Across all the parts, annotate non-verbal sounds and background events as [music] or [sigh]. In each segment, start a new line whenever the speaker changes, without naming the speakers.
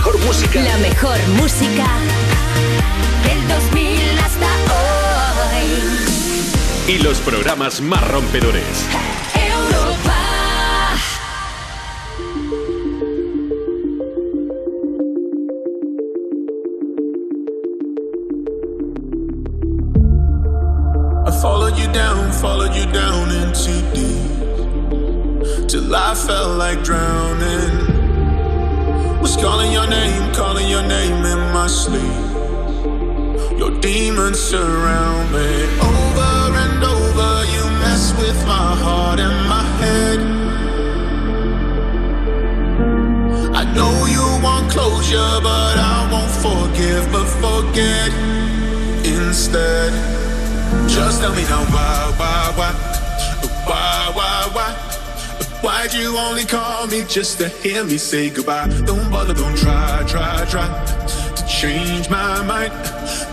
mejor música.
La mejor música del 2000 hasta hoy.
Y los programas más rompedores.
Demons surround me. Over and over, you mess with my heart and my head. I know you want closure, but I won't forgive, but forget instead. Just tell me now why, why, why, why, why, why? Why'd you only call me just to hear me say goodbye? Don't bother, don't try, try, try to change my mind.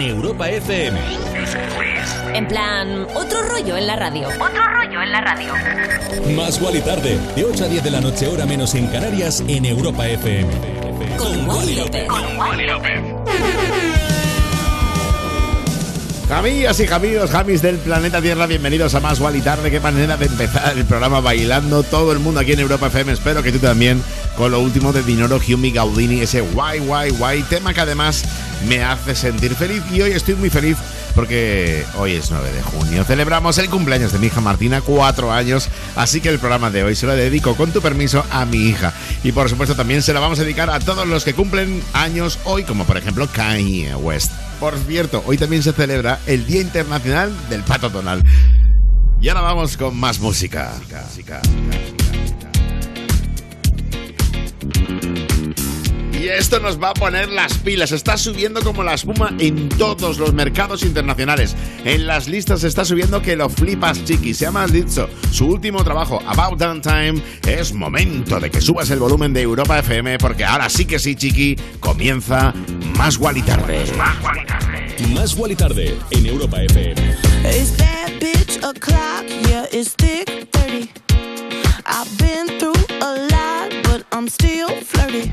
en Europa FM.
En plan, otro rollo en la radio. Otro rollo en la radio.
Más Wally tarde, de 8 a 10 de la noche, hora menos en Canarias, en Europa FM.
Con Wally López.
Jamillas y jamillos, jamis del planeta Tierra, bienvenidos a Más y Tarde. Qué manera de empezar el programa bailando. Todo el mundo aquí en Europa FM. Espero que tú también con lo último de Dinoro Hume Gaudini, ese guay, guay, guay. Tema que además me hace sentir feliz. Y hoy estoy muy feliz porque hoy es 9 de junio. Celebramos el cumpleaños de mi hija Martina, cuatro años. Así que el programa de hoy se lo dedico, con tu permiso, a mi hija. Y por supuesto también se lo vamos a dedicar a todos los que cumplen años hoy, como por ejemplo Kanye West. Por cierto, hoy también se celebra el Día Internacional del Pato Tonal. Y ahora vamos con más música. Y esto nos va a poner las pilas. Está subiendo como la espuma en todos los mercados internacionales. En las listas está subiendo que lo flipas, chiqui. Se llama dicho su último trabajo, About Damn Time. Es momento de que subas el volumen de Europa FM porque ahora sí que sí, chiqui, comienza más Wally Tarde.
Más Wally tarde en Europa FM.
Is that bitch o'clock? Yeah, it's thick 30. I've been through a lot, but I'm still flirty.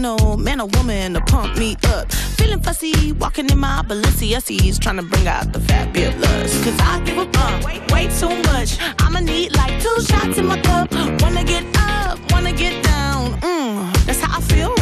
man or woman to pump me up. Feeling fussy, walking in my Balenciennes, trying to bring out the fabulous. Cause I give a bump, way, way too much. I'ma need like two shots in my cup. Wanna get up, wanna get down. Mmm, that's how I feel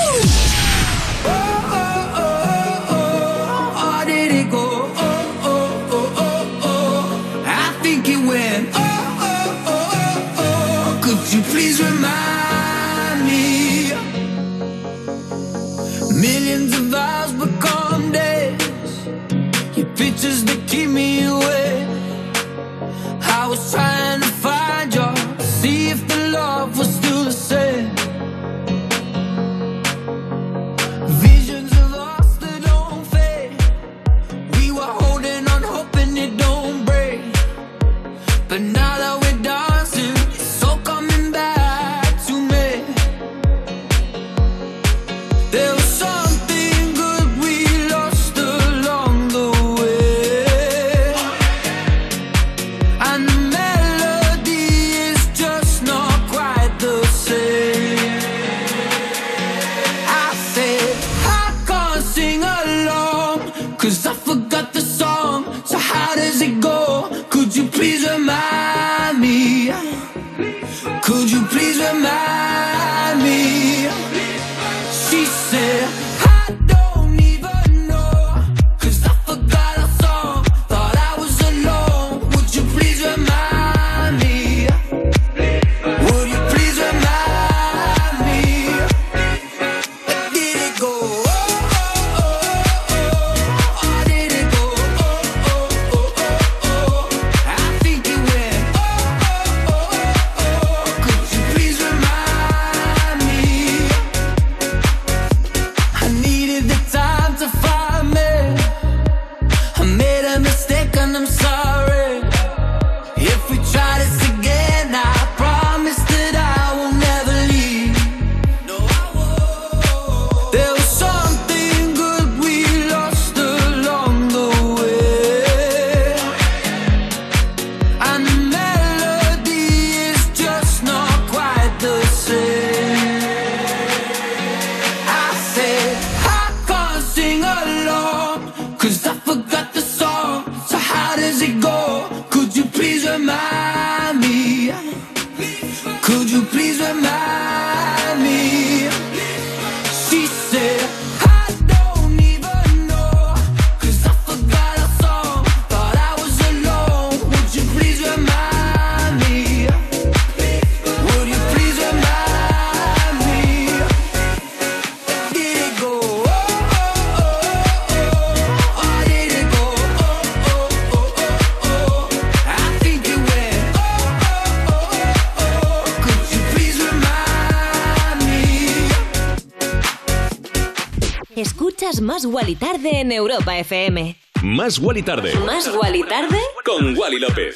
Guali Tarde en Europa FM.
Más Guali Tarde.
Más Guali Tarde
Con Wally López.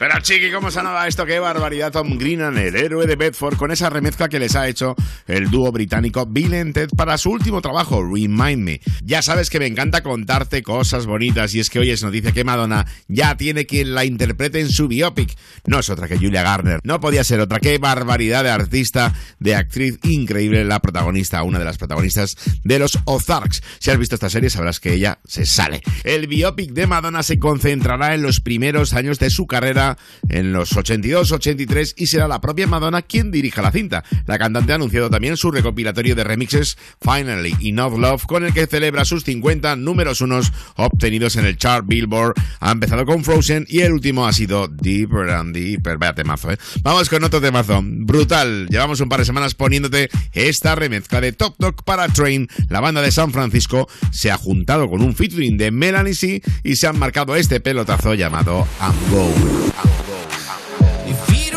Pero chiqui, ¿cómo sonaba esto? Qué barbaridad Tom Greenan, el héroe de Bedford, con esa remezcla que les ha hecho el dúo británico Bill and Ted para su último trabajo, Remind Me. Ya sabes que me encanta contarte cosas bonitas y es que hoy es noticia que Madonna ya tiene quien la interprete en su biopic. No es otra que Julia Garner. No podía ser otra. Qué barbaridad de artista, de actriz increíble, la protagonista, una de las protagonistas de los Ozarks. Si has visto esta serie sabrás que ella se sale. El biopic de Madonna se concentrará en los primeros años de su carrera en los 82-83 y será la propia Madonna quien dirija la cinta. La cantante ha anunciado también su recopilatorio de remixes Finally Enough Love con el que celebra sus 50 números unos obtenidos en el chart Billboard. Ha empezado con Frozen y el último ha sido Deeper and Deeper. Vaya temazo, ¿eh? Vamos con otro temazo. Brutal. Llevamos un par de semanas poniéndote esta remezcla de Top Dog para Train. La banda de San Francisco se ha juntado con un featuring de Melanie C y se han marcado este pelotazo llamado I'm Going.
If he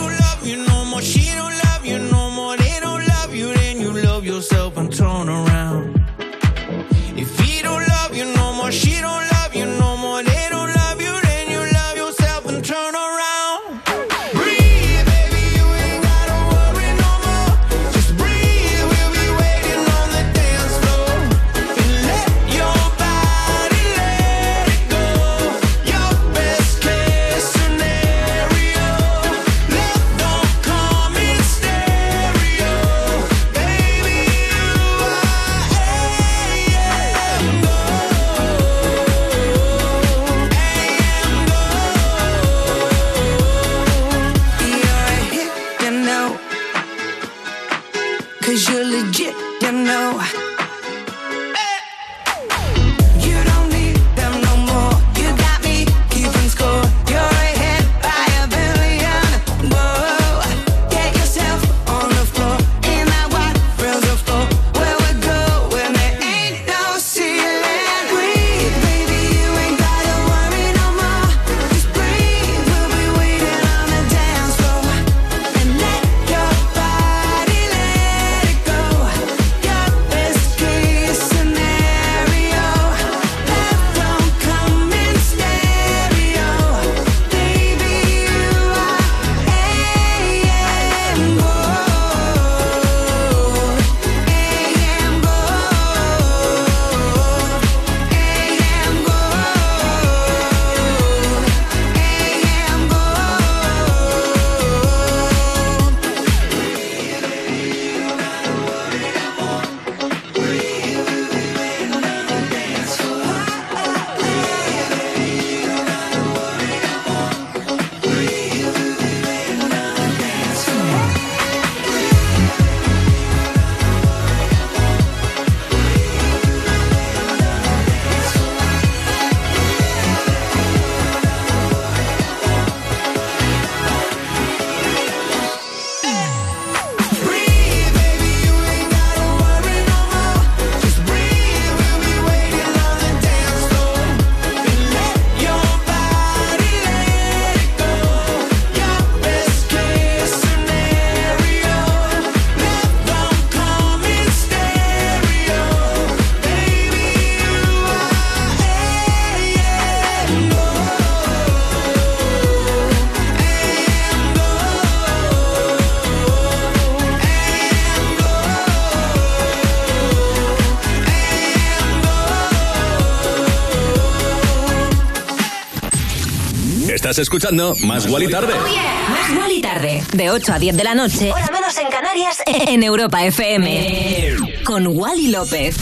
Estás escuchando Más Guali Tarde.
Más Guali Tarde. De 8 a 10 de la noche. Hora menos en Canarias. [laughs] En Europa FM. Con Wally López.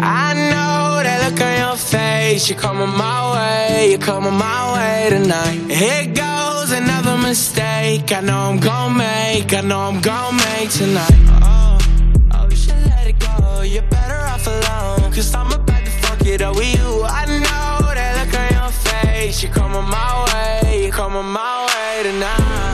I know that look on your face. You're coming my way. You're coming my way tonight. Here goes another mistake. I know I'm gonna make. I know I'm gonna make tonight. You're better off alone. Cause I'm about to fuck it up with you. I know that look on your face. You're coming my way. You're coming my way tonight.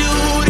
you,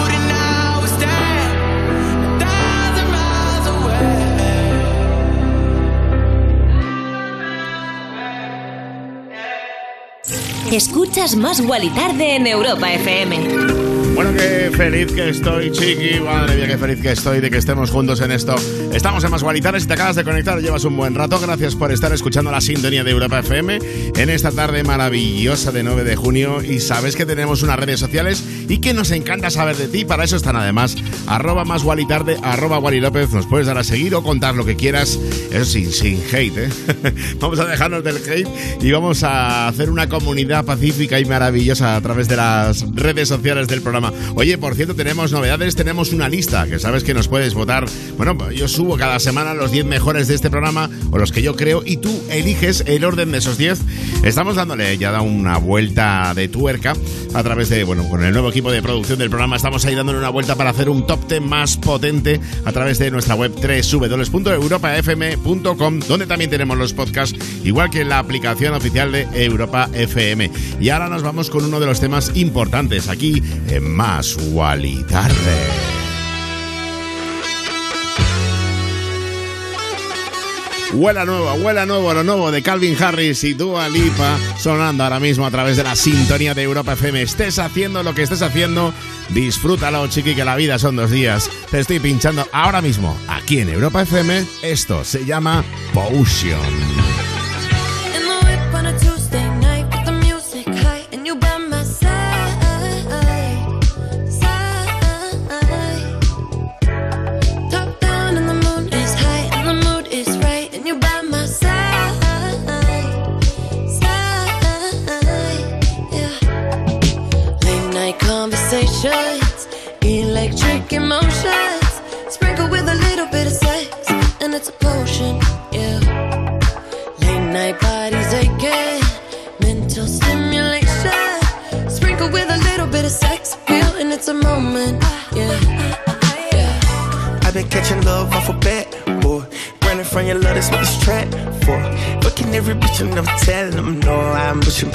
Escuchas Más Guali Tarde en Europa FM.
Bueno, qué feliz que estoy, chiqui. Madre mía, qué feliz que estoy de que estemos juntos en esto. Estamos en Más Gualitares. Si te acabas de conectar, llevas un buen rato. Gracias por estar escuchando la sintonía de Europa FM en esta tarde maravillosa de 9 de junio. Y sabes que tenemos unas redes sociales y que nos encanta saber de ti. Para eso están además arroba más Gualitarde, arroba. Nos puedes dar a seguir o contar lo que quieras. Eso sin, sin hate, ¿eh? [laughs] vamos a dejarnos del hate y vamos a hacer una comunidad pacífica y maravillosa a través de las redes sociales del programa. Oye, por cierto, tenemos novedades, tenemos una lista que sabes que nos puedes votar. Bueno, yo subo cada semana los 10 mejores de este programa o los que yo creo y tú eliges el orden de esos 10. Estamos dándole ya una vuelta de tuerca a través de, bueno, con el nuevo equipo de producción del programa estamos ahí dándole una vuelta para hacer un top 10 más potente a través de nuestra web www.europafm.com, donde también tenemos los podcasts, igual que la aplicación oficial de Europa FM. Y ahora nos vamos con uno de los temas importantes aquí en Más Wally Tarde. Huela nueva, huela nuevo, lo nuevo de Calvin Harris y Dua Lipa sonando ahora mismo a través de la sintonía de Europa FM. Estés haciendo lo que estés haciendo, disfrútalo, chiqui, que la vida son dos días. Te estoy pinchando ahora mismo aquí en Europa FM. Esto se llama Potion.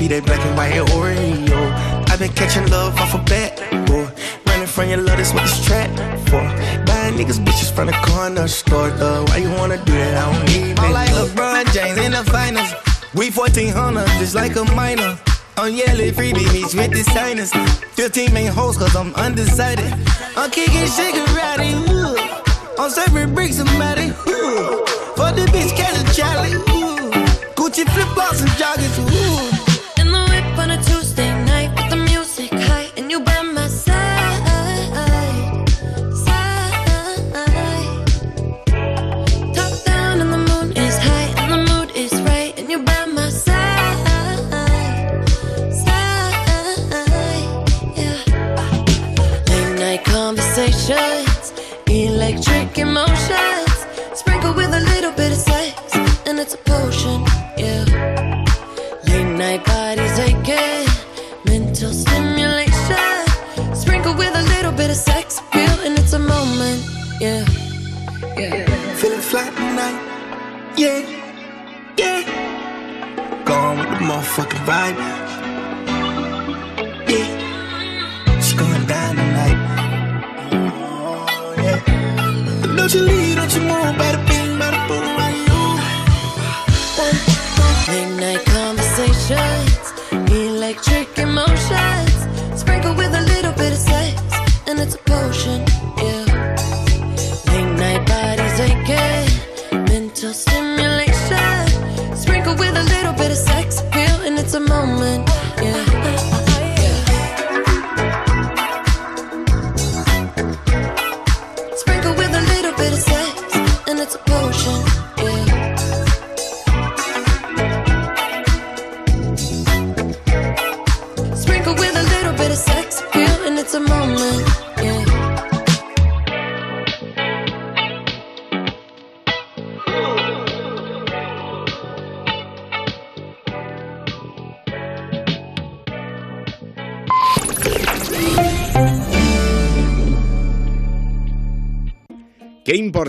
I'm that black and white Oreo. I've been catching love off a bat, boy. Running from your love, that's what this track for. Buying niggas bitches from the corner store, though. Why you wanna do that? I don't even
I'm like. LeBron James in the finals. We 1400, just like a minor. I'm yelling freebie meets with the signers. 15 main hoes, cause I'm undecided. I'm kicking shit karate, ooh. I'm serving bricks somebody, ooh. For the bitch, catch a Charlie, ooh. Gucci flip flops and joggers,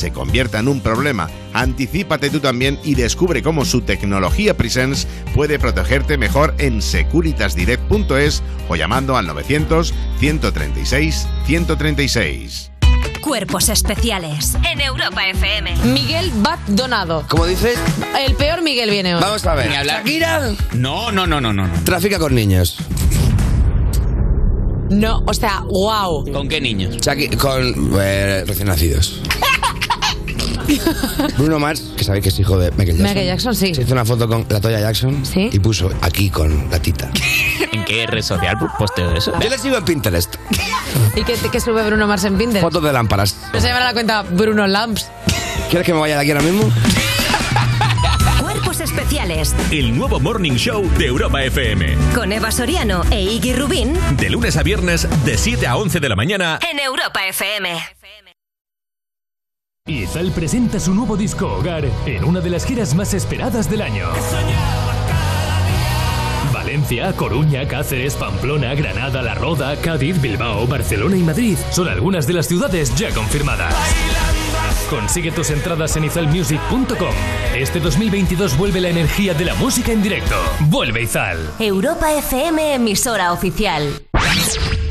se convierta en un problema. Anticípate tú también y descubre cómo su tecnología Presence puede protegerte mejor en securitasdirect.es o llamando al 900 136 136.
Cuerpos especiales en Europa FM.
Miguel Bat Donado.
¿Cómo dices?
El peor Miguel viene hoy.
Vamos a ver.
Ni hablar.
¿Shakira?
No, no, no, no, no. no.
Trafica con niños.
No, o sea, wow.
¿Con qué niños?
Shaki- con eh, recién nacidos. [laughs] [laughs] Bruno Mars, que sabéis que es hijo de Michael Jackson.
Michael Jackson, sí.
Se hizo una foto con la Toya Jackson
Sí.
y puso aquí con la tita. [laughs]
¿En qué red social posteo eso?
Yo le sigo en Pinterest.
¿Y qué, qué sube Bruno Mars en Pinterest?
Fotos de lámparas.
No se llama la cuenta Bruno Lamps.
¿Quieres que me vaya de aquí ahora mismo? [laughs]
Cuerpos especiales
El nuevo Morning Show de Europa FM.
con Eva Soriano e Iggy Rubín
De lunes a viernes, de 7 a 11 de la mañana.
en Europa FM.
Izal presenta su nuevo disco Hogar en una de las giras más esperadas del año. Valencia, Coruña, Cáceres, Pamplona, Granada, La Roda, Cádiz, Bilbao, Barcelona y Madrid son algunas de las ciudades ya confirmadas. Consigue tus entradas en izalmusic.com. Este 2022 vuelve la energía de la música en directo. Vuelve Izal.
Europa FM, emisora oficial.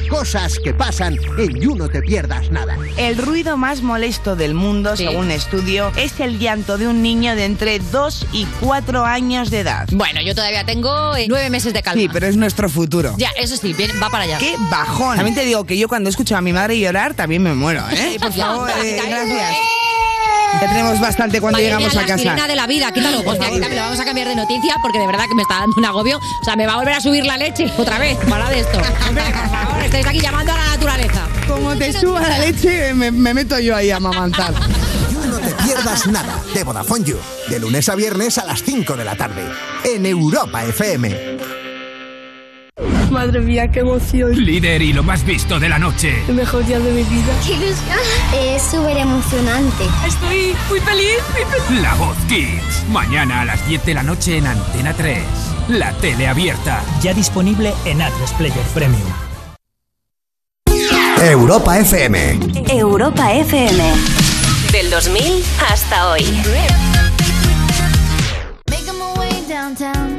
Cosas que pasan en You No Te Pierdas Nada.
El ruido más molesto del mundo, según estudio, es el llanto de un niño de entre 2 y 4 años de edad.
Bueno, yo todavía tengo eh, nueve meses de calma.
Sí, pero es nuestro futuro.
Ya, eso sí, bien, va para allá.
¡Qué bajón! También te digo que yo cuando escucho a mi madre llorar también me muero, ¿eh? Por favor, eh, gracias. Ya tenemos bastante cuando llegamos a
la
casa.
sirena de la vida, quítalo. Hostia, quítamelo, vamos a cambiar de noticia porque de verdad que me está dando un agobio. O sea, me va a volver a subir la leche otra vez. Para de esto. Hombre, por favor, estáis aquí llamando a la naturaleza.
Como te suba la leche, me, me meto yo ahí a mamantar.
No Te Pierdas Nada de Vodafone You. De lunes a viernes a las 5 de la tarde. En Europa FM.
Madre mía, qué emoción.
Líder y lo más visto de la noche.
El mejor día de mi vida.
¡Qué ilusión! Es súper emocionante.
Estoy muy feliz, muy feliz.
La Voz Kids. Mañana a las 10 de la noche en Antena 3. La tele abierta.
Ya disponible en Atlas Player Premium.
Europa FM.
Europa FM. Del 2000 hasta hoy.
Making my way downtown,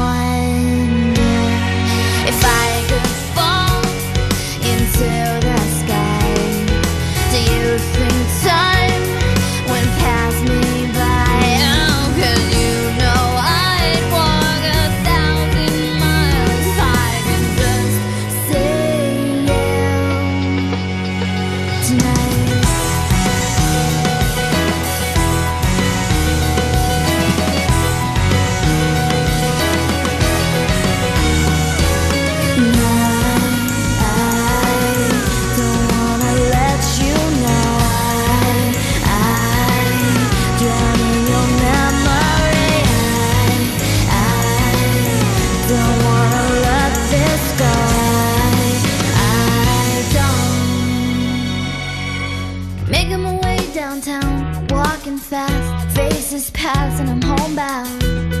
fast. Faces pass and
I'm homebound.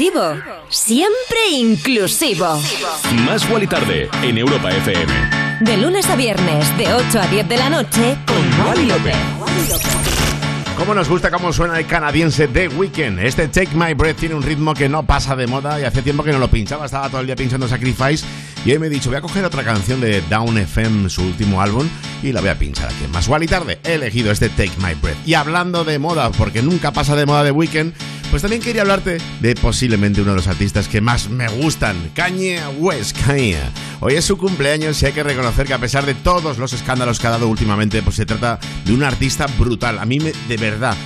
Exclusivo, siempre inclusivo.
Más Wally tarde en Europa FM.
De lunes a viernes, de 8 a 10 de la noche, con Wally López.
¿Cómo nos gusta cómo suena el canadiense The Weeknd? Este Take My Breath tiene un ritmo que no pasa de moda y hace tiempo que no lo pinchaba, estaba todo el día pinchando Sacrifice y hoy me he dicho, voy a coger otra canción de Down FM, su último álbum, y la voy a pinchar aquí Más y Tarde. He elegido este Take My Breath. Y hablando de moda, porque nunca pasa de moda The Weeknd, pues también quería hablarte de posiblemente uno de los artistas que más me gustan, Kanye West. Kanye. Hoy es su cumpleaños y hay que reconocer que a pesar de todos los escándalos que ha dado últimamente, pues se trata de un artista brutal. A mí, de verdad,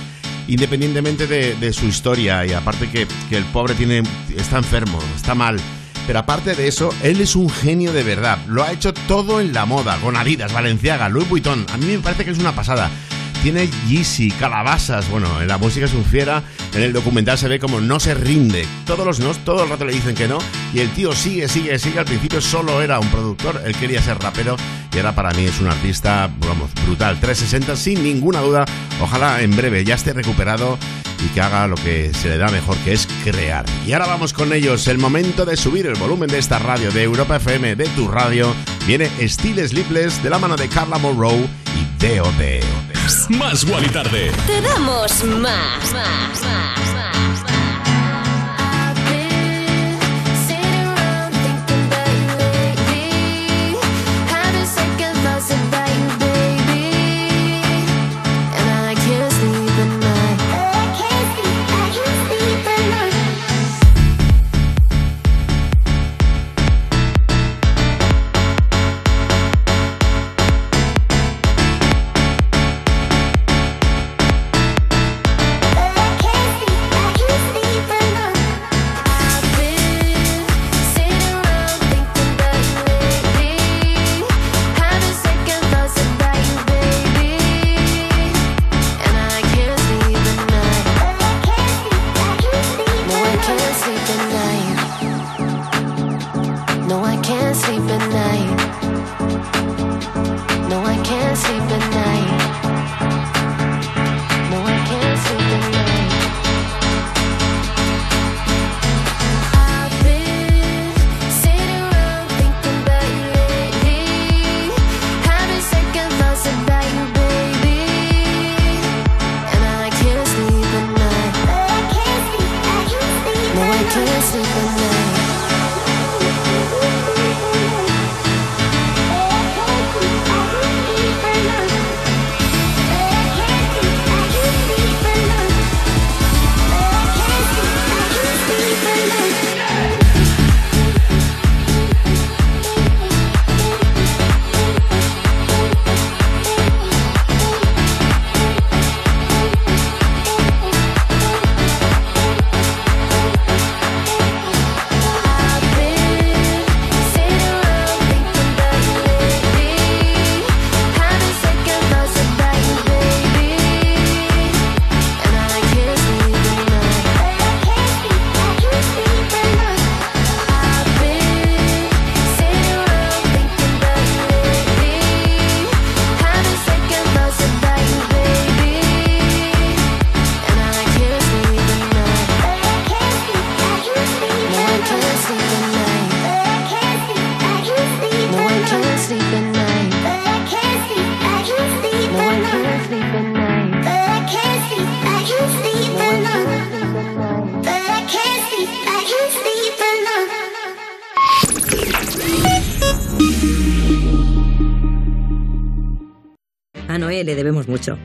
independientemente de, de su historia y aparte que, que el pobre tiene, está enfermo, está mal. Pero aparte de eso, él es un genio de verdad. Lo ha hecho todo en la moda, con Adidas, Valenciaga, Louis Vuitton. A mí me parece que es una pasada. Tiene Yeezy, calabazas. Bueno, en la música es un fiera. En el documental se ve como no se rinde. Todos los no, todo el rato le dicen que no. Y el tío sigue, sigue, sigue. Al principio solo era un productor. Él quería ser rapero. Y ahora para mí es un artista, vamos, brutal. 360 sin ninguna duda. Ojalá en breve ya esté recuperado y que haga lo que se le da mejor, que es crear. Y ahora vamos con ellos. El momento de subir el volumen de esta radio, de Europa FM, de tu radio. Viene Steel Sleepless de la mano de Carla Monroe y Deo.
Más Wally Tarde.
Te damos más, más, más.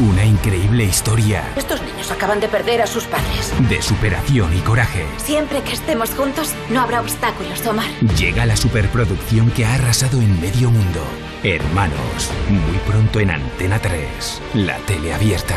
Una increíble historia
Estos niños acaban de perder a sus padres.
de superación y coraje.
Siempre que estemos juntos, no habrá obstáculos, Omar.
Llega la superproducción que ha arrasado en medio mundo. Hermanos, muy pronto en Antena 3, la tele abierta.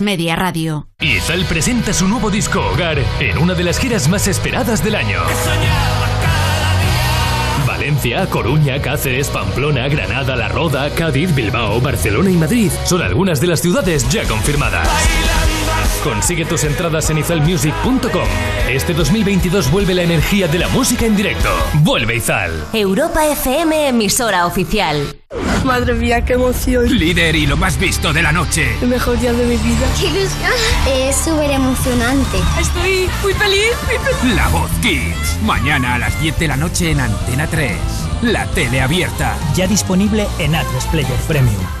Media Radio.
Izal presenta su nuevo disco Hogar en una de las giras más esperadas del año. Valencia, Coruña, Cáceres, Pamplona, Granada, La Roda, Cádiz, Bilbao, Barcelona y Madrid son algunas de las ciudades ya confirmadas. Consigue tus entradas en izalmusic.com. Este 2022 vuelve la energía de la música en directo. Vuelve Izal.
Europa FM, emisora oficial.
Madre mía, qué emoción.
Líder y lo más visto de la noche.
El mejor día de mi vida.
¡Qué ilusión! Es súper emocionante.
Estoy muy feliz, muy feliz.
La Voz Kids. Mañana a las 10 de la noche en Antena 3. La tele abierta.
Ya disponible en Atlas Player Premium.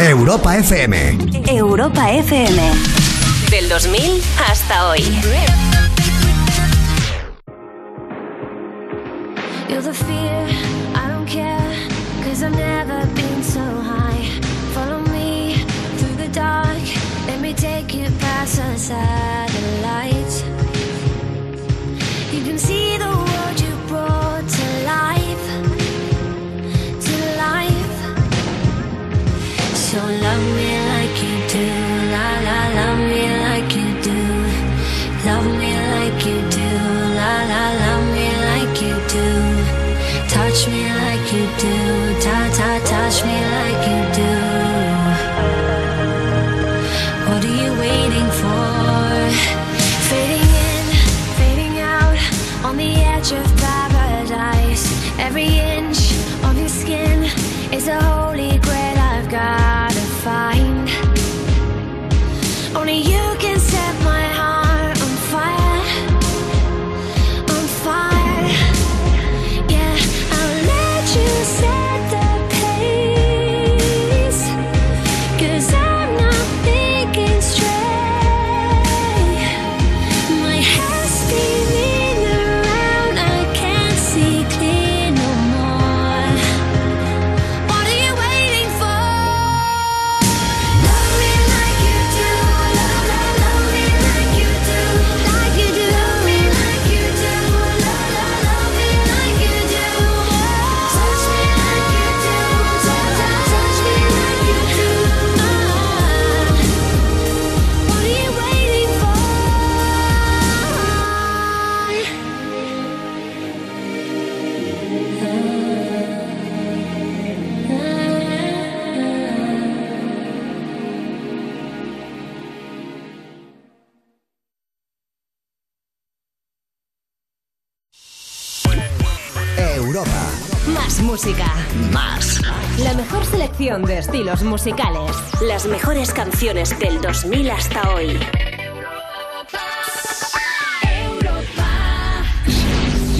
Europa FM.
Europa FM. Del 2000 hasta hoy.
You're the fear, I don't care, cause I've never been so high. Follow me through the dark, let me take you past the satellites. Love me like you do, la la, love me like you do. Love me like you do, la la, love me like you do. Touch me like
estilos musicales. Las mejores canciones del 2000 hasta hoy.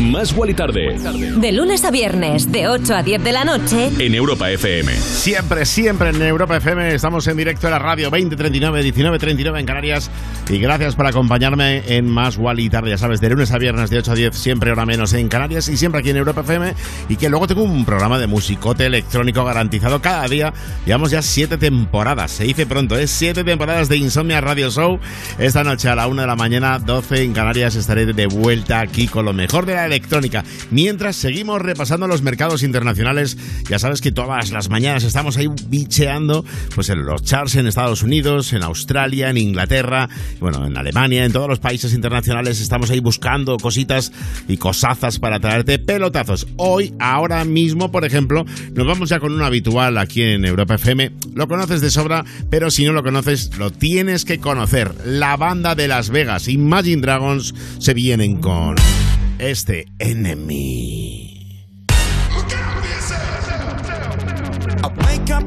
Más Wally Tarde.
De lunes a viernes, de 8 a 10 de la noche.
En Europa FM.
Siempre, siempre en Europa FM estamos en directo en la radio 2039, 1939 en Canarias. Y gracias por acompañarme en Más Wally Tarde. Ya sabes, de lunes a viernes de 8 a 10, siempre hora menos en Canarias y siempre aquí en Europa FM. Y que luego tengo un programa de musicote electrónico garantizado cada día. Llevamos ya siete temporadas, se dice pronto, es siete temporadas de Insomnia Radio Show. Esta noche a la 1 de la mañana, 12 en Canarias, estaré de vuelta aquí con lo mejor de la electrónica. Mientras seguimos repasando los mercados internacionales, ya sabes que todas las mañanas estamos ahí bicheando pues en los charts en Estados Unidos, en Australia, en Inglaterra, bueno, en Alemania, en todos los países internacionales estamos ahí buscando cositas y cosazas para traerte pelotazos. Hoy, ahora mismo, por ejemplo, nos vamos ya con un habitual aquí en Europa FM. Lo conoces de sobra, pero si no lo conoces, lo tienes que conocer. La banda de Las Vegas, Imagine Dragons, se vienen con este Enemy.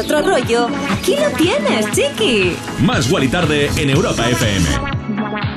otro rollo, aquí lo tienes, chiqui.
Más Wally Tarde en Europa FM.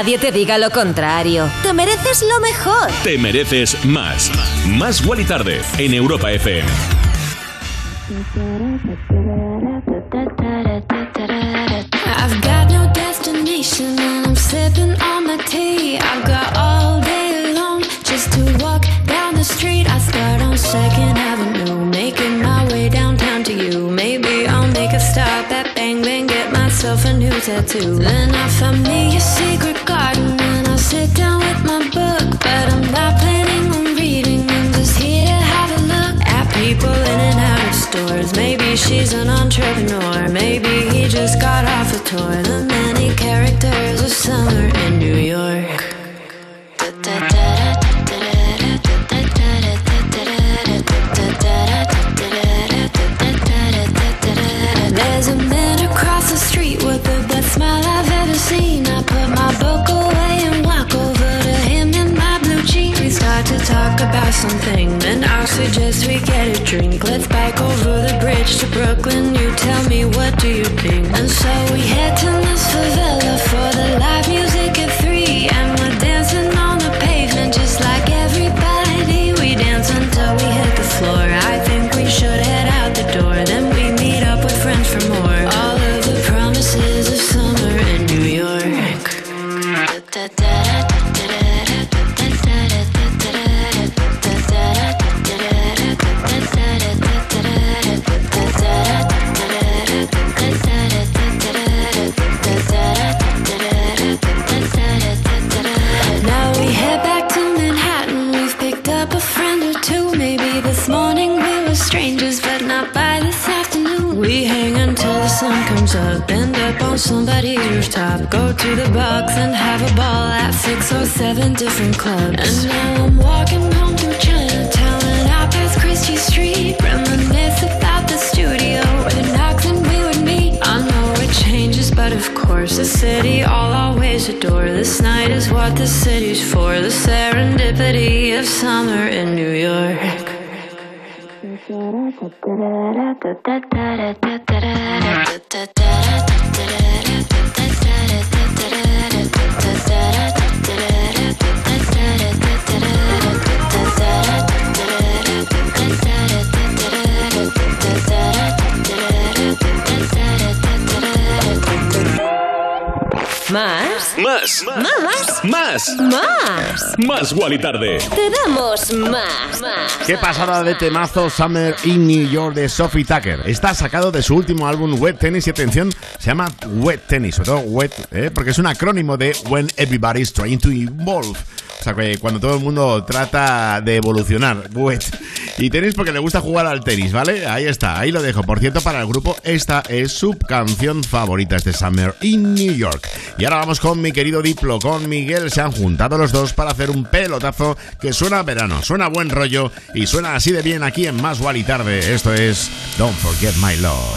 Nadie te diga lo contrario. Te mereces lo mejor.
Te mereces más. Más Wally Tarde en Europa FM.
I've got no destination and I'm sipping on my tea. I've got all day long just to walk down the street. I start on Second Avenue, making my way downtown to you. Maybe I'll make a stop at Bang Bang, get myself tattoo. Then I found me got
Más.
Wally Tarde.
Te damos más.
¿Qué pasada de temazo Summer in New York de Sophie Tucker? Está sacado de su último álbum Wet Tennis y atención, se llama Wet Tennis, sobre todo Wet, ¿eh? porque es un acrónimo de When Everybody's Trying to Evolve. O sea, que cuando todo el mundo trata de evolucionar, Wet. Y tenis porque le gusta jugar al tenis, ¿vale? Ahí está, ahí lo dejo. Por cierto, para el grupo, esta es su canción favorita, este Summer in New York. Y ahora vamos con mi querido Diplo, con Miguel. Se han juntado los dos para hacer un pelotazo que suena verano, suena a buen rollo y suena así de bien aquí en Más y Tarde. Esto es Don't Forget My Love.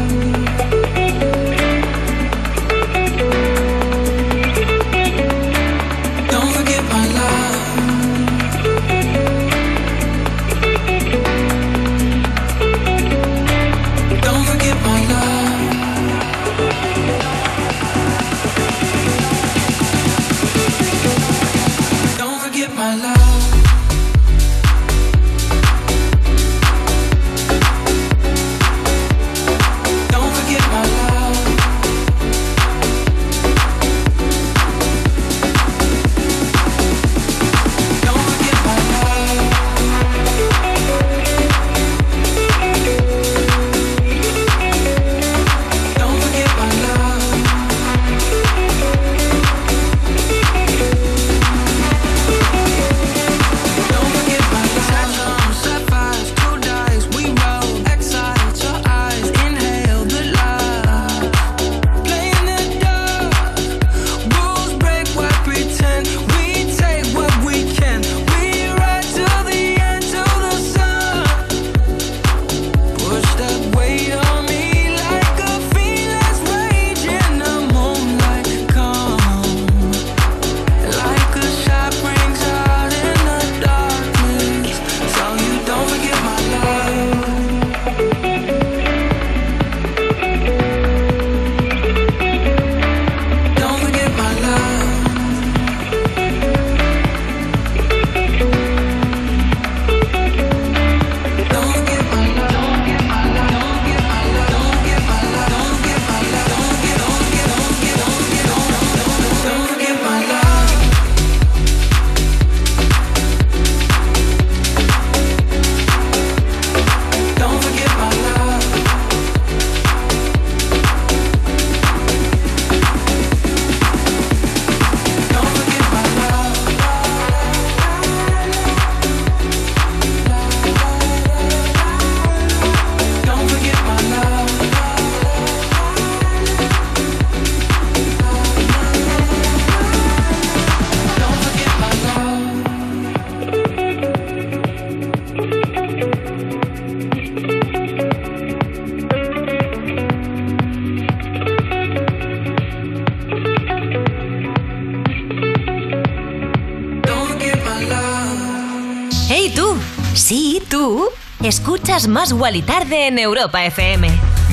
Escuchas Más Wally Tarde en Europa FM.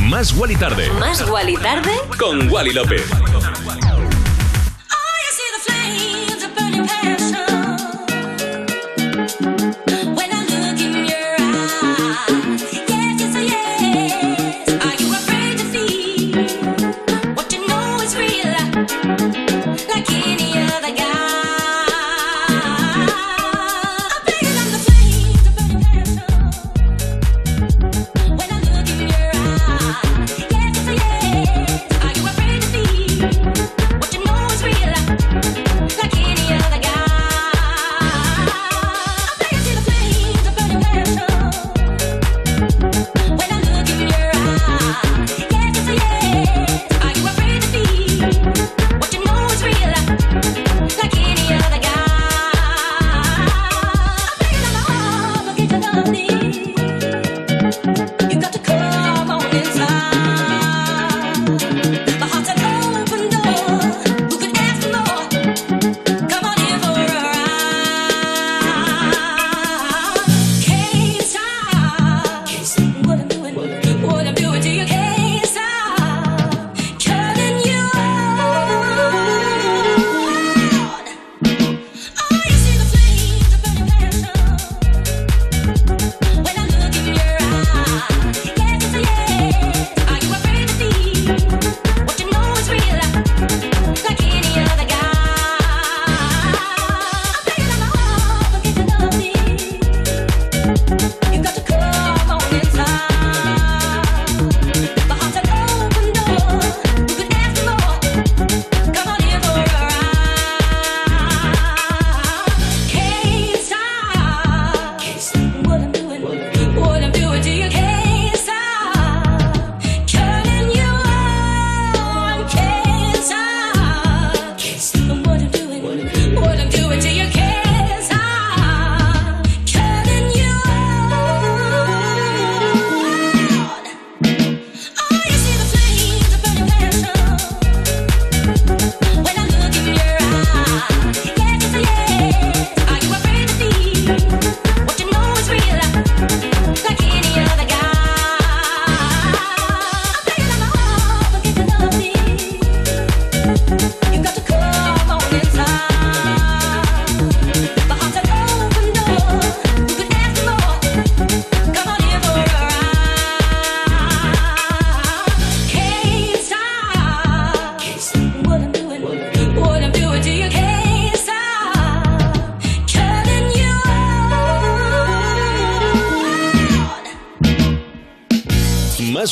Más Wally Tarde.
Más Wally Tarde
Con Wally López.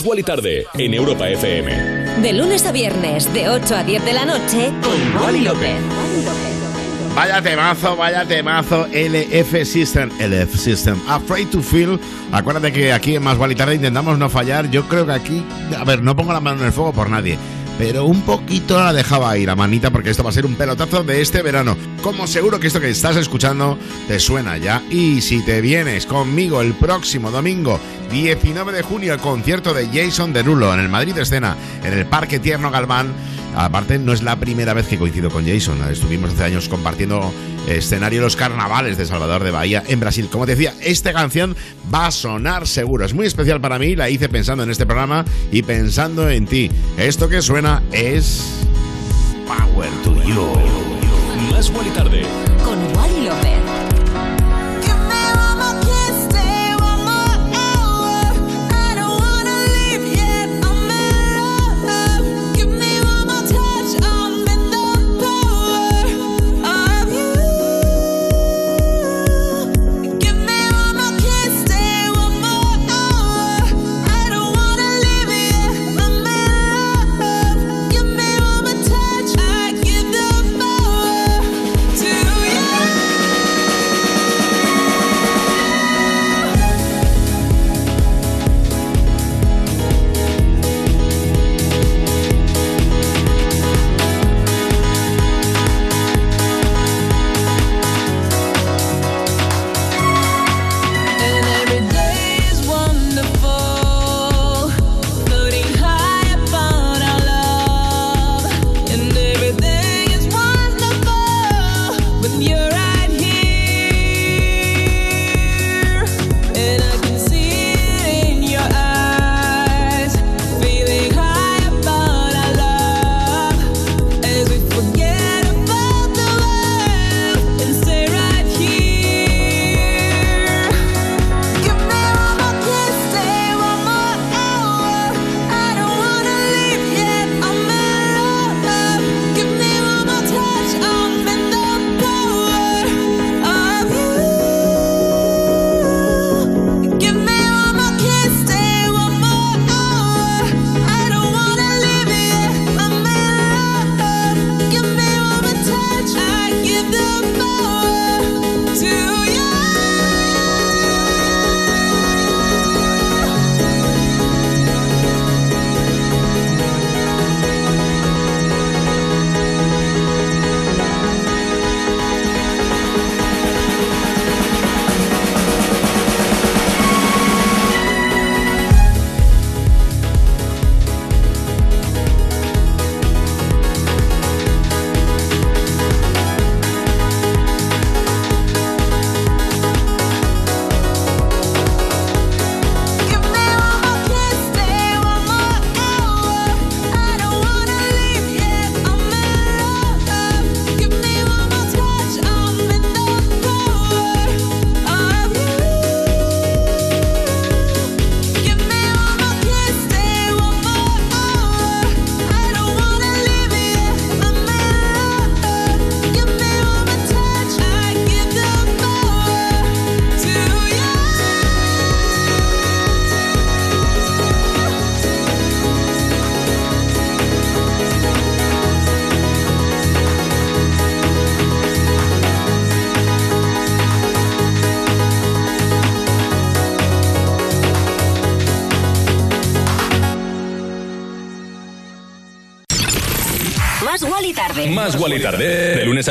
Más Wally Tarde en Europa FM.
De lunes a viernes, de 8 a 10 de la noche, con Wally López.
Vaya temazo, vaya temazo, LF System, LF System, Afraid to Feel. Acuérdate que aquí en Más Vale y Tarde intentamos no fallar. Yo creo que aquí, a ver, no pongo la mano en el fuego por nadie, pero un poquito la dejaba ahí la manita porque esto va a ser un pelotazo de este verano. Como seguro que esto que estás escuchando te suena ya. Y si te vienes conmigo el próximo domingo 19 de junio al concierto de Jason Derulo en el Madrid Escena, en el Parque Tierno Galván. Aparte, no es la primera vez que coincido con Jason. Estuvimos hace años compartiendo escenario en los carnavales de Salvador de Bahía en Brasil. Como te decía, esta canción va a sonar seguro. Es muy especial para mí. La hice pensando en este programa y pensando en ti. Esto que suena es Power to You.
Más Wally Tarde.
Con Wally López.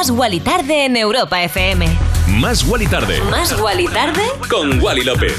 Más Wally Tarde en Europa FM.
Más Wally Tarde.
Más Wally Tarde.
Con Wally López.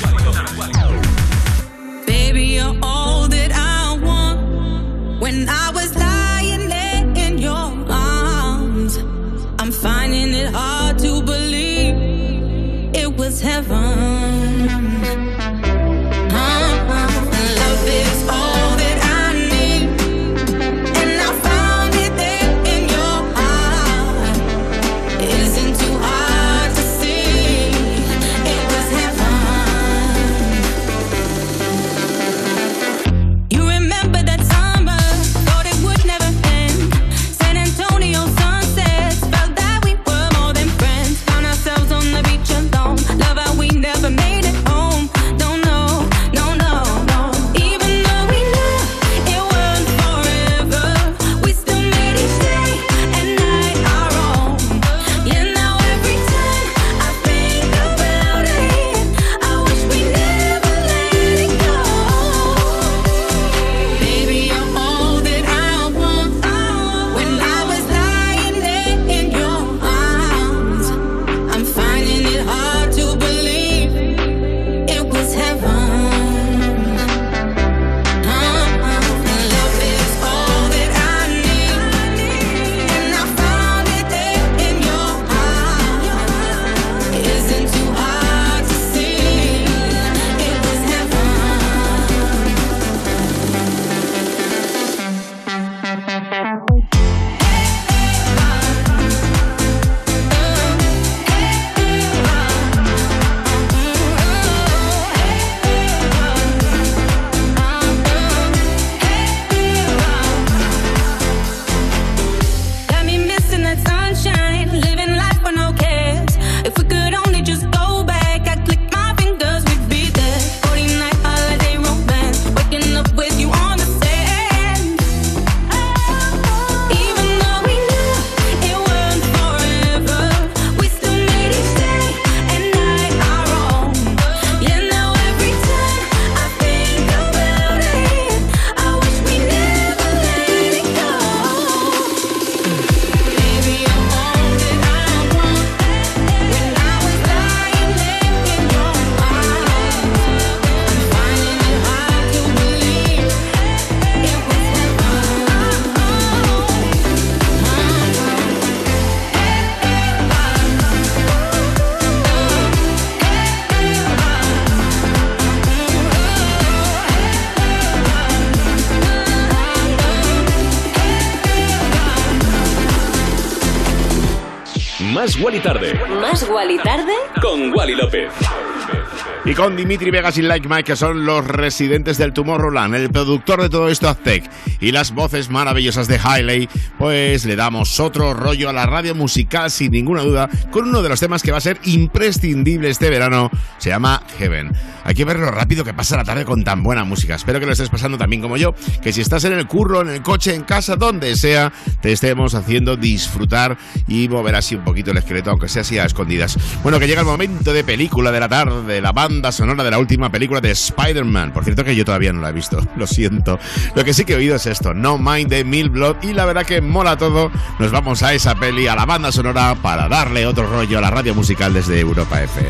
Con
Dimitri Vegas y Like Mike, que son los residentes del Tomorrowland, el productor de todo esto, Aztec, y las voces maravillosas de Hailey, pues le damos otro rollo a la radio musical, sin ninguna duda, con uno de los temas que va a ser imprescindible este verano. Se llama Heaven. Hay que ver lo rápido que pasa la tarde con tan buena música. Espero que lo estés pasando también como yo, que si estás en el curro, en el coche, en casa, donde sea, te estemos haciendo disfrutar y mover así un poquito el esqueleto, aunque sea así a escondidas. Bueno, que llega el momento de película de la tarde, la banda sonora de la última película de Spider-Man. Por cierto que yo todavía no la he visto, [laughs] lo siento. Lo que sí que he oído es esto, No Mind de Mil Blood, y la verdad que mola todo. Nos vamos a esa peli, a la banda sonora, para darle otro rollo a la radio musical desde Europa FM.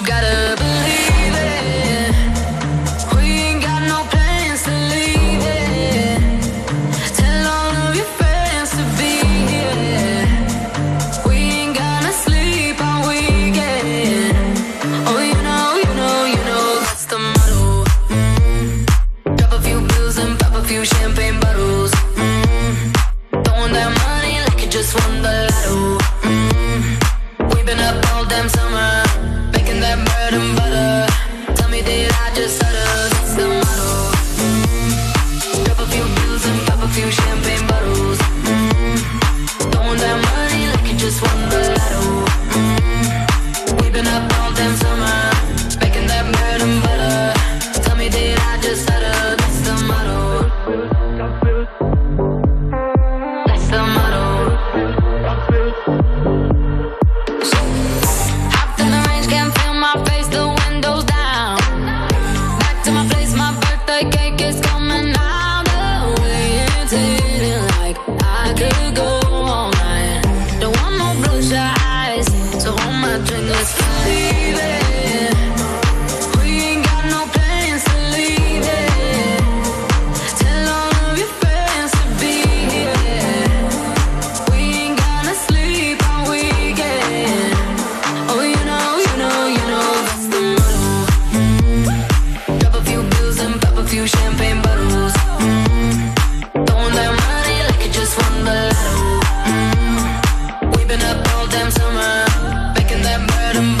making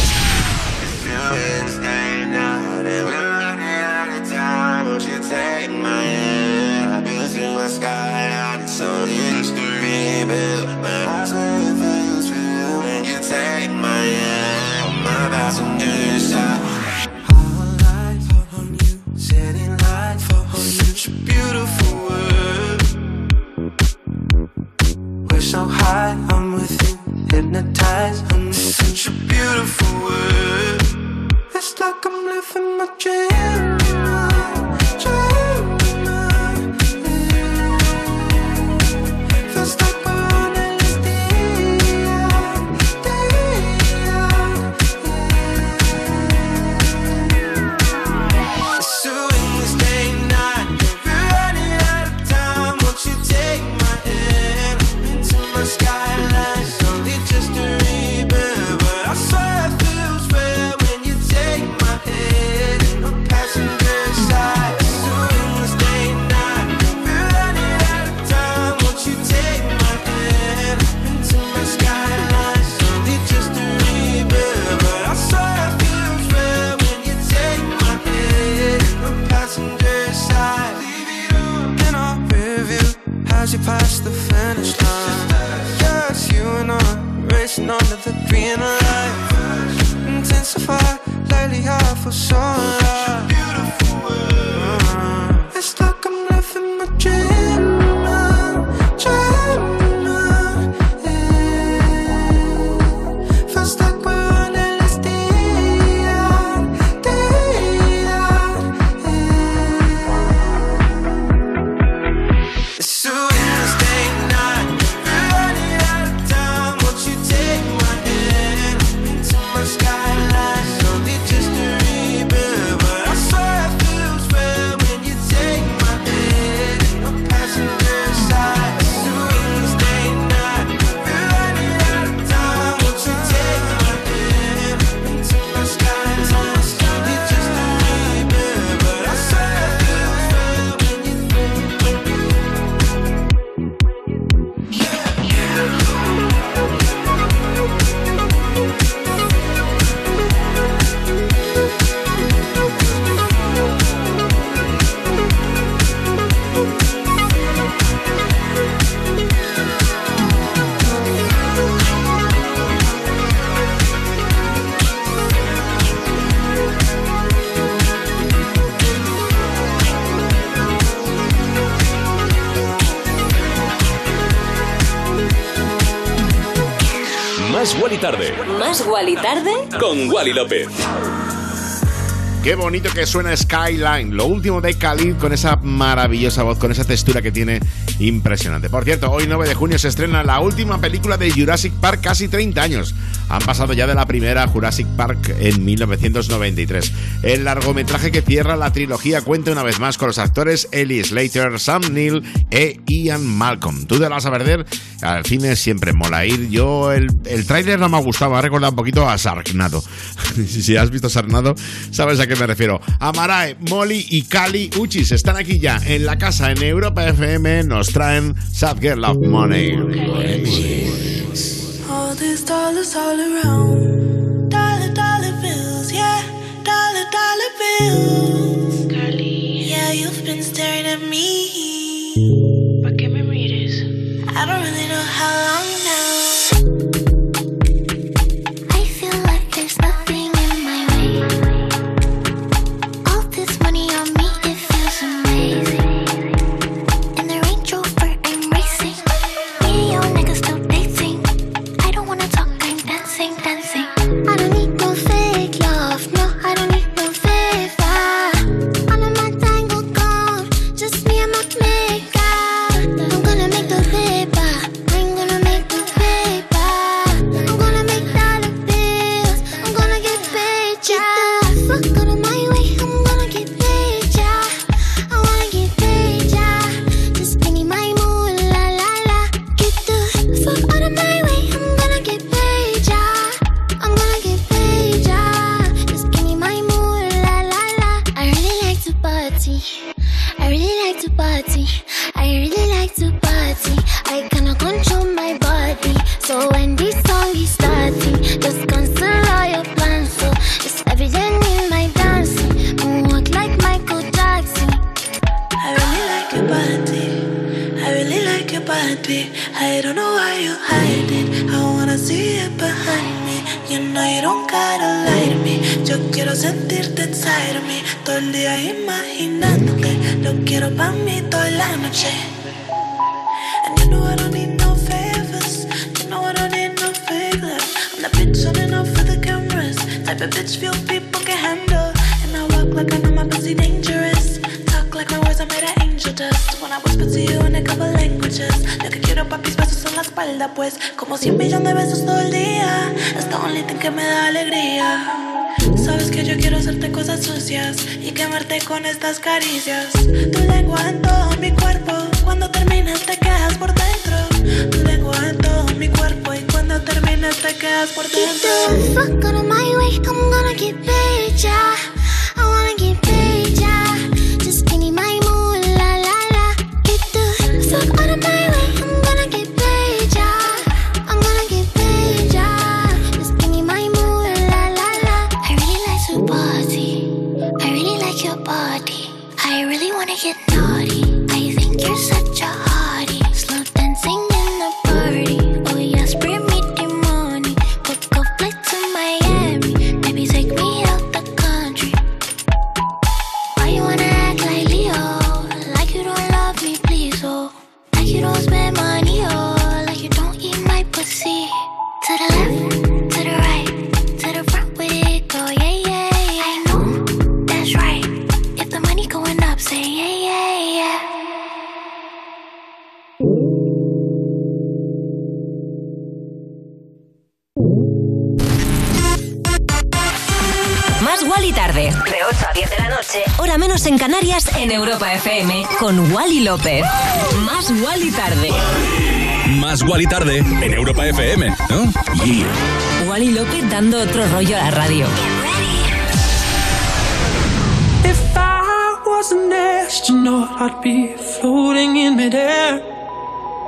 High, I'm with you, hypnotized. I'm such a beautiful world. It's like I'm living my dream. sun.
Más Wally Tarde.
Más Wally tarde.
Con Wally López.
Qué bonito que suena Skyline, lo último de Khalid con esa maravillosa voz, con esa textura que tiene impresionante. Por cierto, hoy 9 de junio se estrena la última película de Jurassic Park, casi 30 años. Han pasado ya de la primera Jurassic Park en 1993. El largometraje que cierra la trilogía cuenta una vez más con los actores Ellie Slater, Sam Neill e Ian Malcolm. ¿Tú te vas a perder? Al cine siempre mola ir. Yo, el, el tráiler no me ha gustado, me ha recordado un poquito a Sarnado. [laughs] si has visto Sarnado, sabes a qué me refiero. Amarae, Molly y Cali Uchis están aquí ya en la casa en Europa FM. Nos traen Sad Girl of Money.
All these dollars all around. Dollar, dollar bills, yeah. Dollar, dollar bills. Carly. Yeah, you've been staring at me. And you know I don't need no favors. You know I don't need no favors. I'm that bitch turning up for the cameras. I'm that bitch few people can handle. And I walk like I know my pussy dangerous. Talk like my words are made of angel dust. When I whisper to you in a couple pues Sabes que yo quiero hacerte cosas sucias y quemarte con estas caricias. Tu lengua en todo mi cuerpo, cuando terminas te quedas por dentro. Tu lengua en todo mi cuerpo y cuando terminas te quedas por dentro.
noticias en Europa FM con Wally López. Más Wally tarde.
Más Wally tarde en Europa FM, ¿no? Yeah.
Wally López dando otro rollo a la radio.
If I was an astronaut, I'd be floating in midair.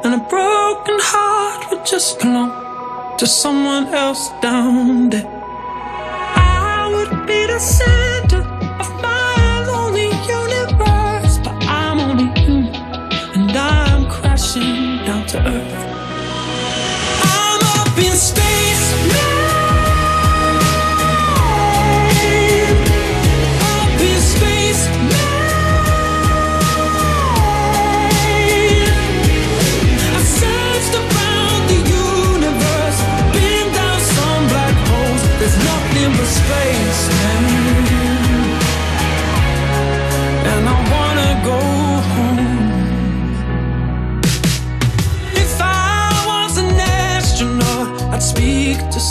And a broken heart would just belong to someone else down there. I would be the same. to earth.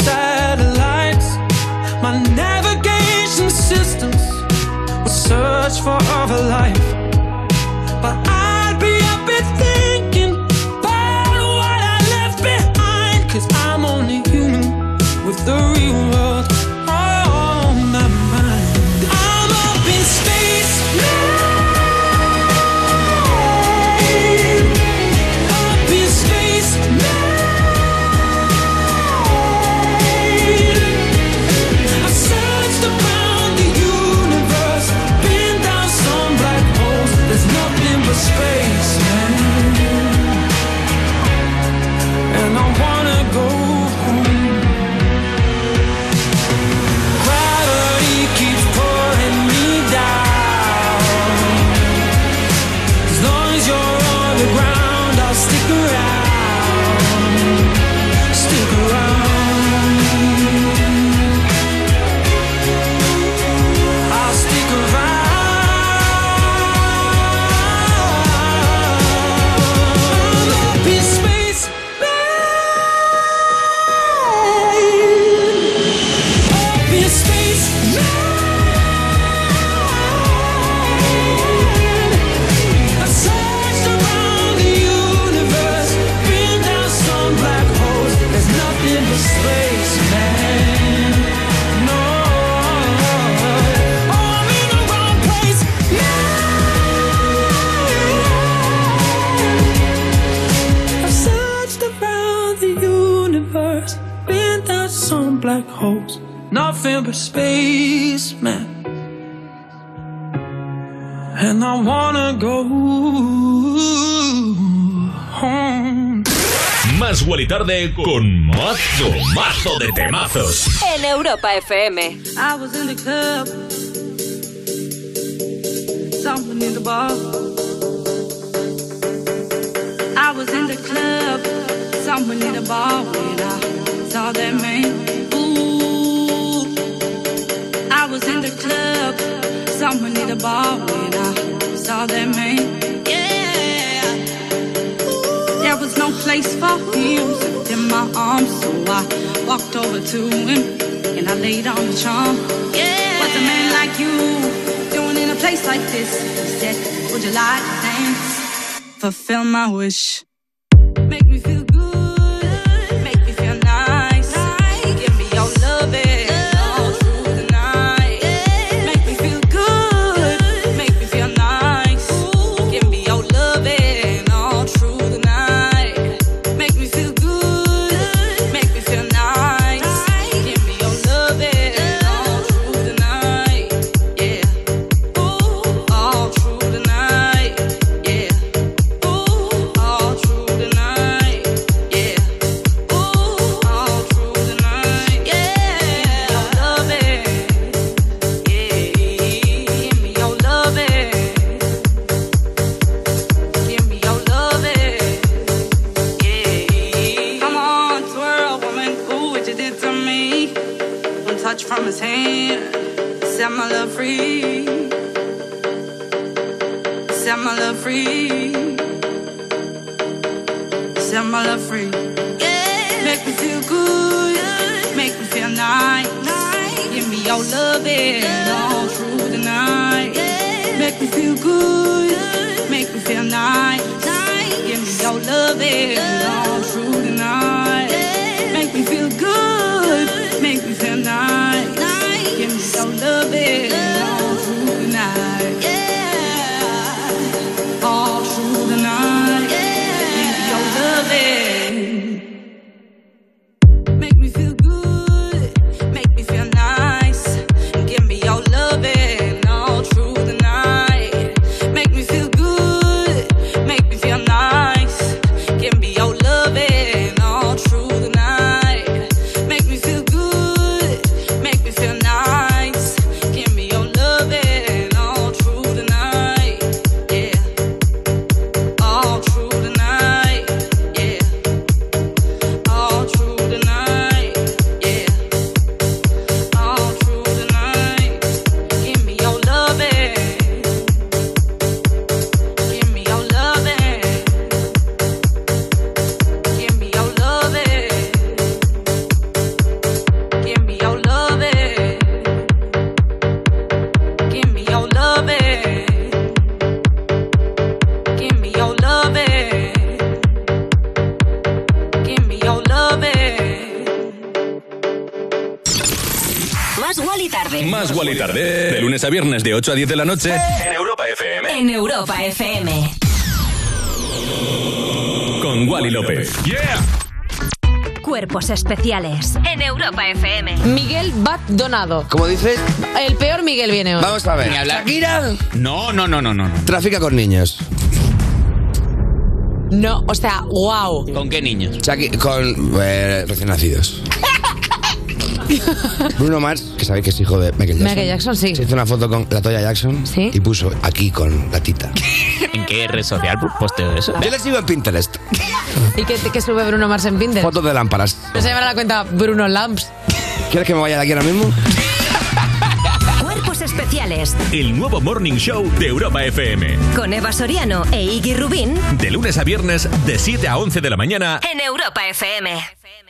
satellites, my navigation systems will search for other life. But I I'm spaceman. And I wanna go home.
Más y tarde con mazo, mazo de temazos.
En Europa FM.
I was in the club. Someone in the bar. I was in the club. Someone in the bar when I saw that man. Bar when I saw that man. Yeah. There was no place for him except in my arms, so I walked over to him and I laid on the charm. Yeah. What's a man like you doing in a place like this? He said, Would you like to dance? Fulfill my wish.
Más Wally Tarde.
De lunes a viernes de 8 a 10 de la noche. En Europa FM.
En Europa FM.
Con Wally López. ¡Yeah!
Cuerpos especiales. En Europa FM.
Miguel Bat Donado.
¿Cómo dices?
El peor Miguel viene hoy.
Vamos a ver. ¿Shakira?
No, no, no, no, no. no.
Trafica con niños.
No, o sea, wow.
¿Con qué niños?
Shaki- con eh, recién nacidos. [laughs] Bruno Mars, que sabéis que es hijo de Michael Jackson.
Michael Jackson, sí.
Se hizo una foto con la Toya Jackson y puso aquí con la tita. [laughs]
¿En qué red social posteo eso?
Yo le sigo en Pinterest. [laughs]
¿Y qué, qué sube Bruno Mars en Pinterest?
Fotos de lámparas.
No se llama la cuenta Bruno Lamps.
¿Quieres que me vaya de aquí ahora mismo?
Cuerpos especiales.
El nuevo Morning Show de Europa FM.
Con Eva Soriano e Iggy Rubín.
De lunes a viernes, de 7 a 11 de la mañana.
En Europa FM.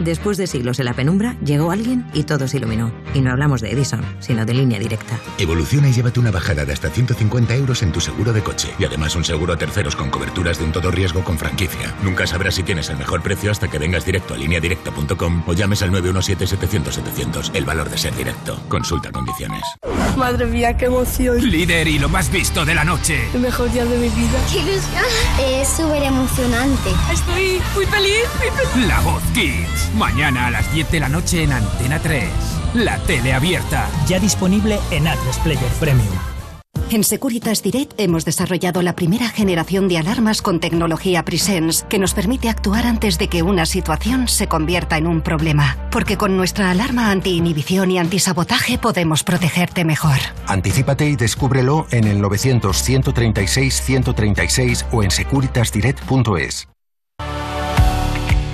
Después de siglos en la penumbra, llegó alguien y todo se iluminó. Y no hablamos de Edison, sino de línea directa.
Evoluciona y llévate una bajada de hasta 150 euros en tu seguro de coche. Y además un seguro a terceros con coberturas de un todo riesgo con franquicia. Nunca sabrás si tienes el mejor precio hasta que vengas directo a lineadirecta.com o llames al 917-700-700. El valor de ser directo. Consulta condiciones.
Madre mía, qué emoción.
Líder y lo más visto de la noche.
El mejor día de mi vida.
¡Qué ilusión! Es súper emocionante.
Estoy muy feliz, muy feliz.
La Voz Kids. Mañana a las 10 de la noche en Antena 3. La tele abierta.
Ya disponible en Atlas Player Premium.
En Securitas Direct hemos desarrollado la primera generación de alarmas con tecnología Presence que nos permite actuar antes de que una situación se convierta en un problema. Porque con nuestra alarma anti-inhibición y antisabotaje podemos protegerte mejor.
Anticípate y descúbrelo en el 900-136-136 o en securitasdirect.es.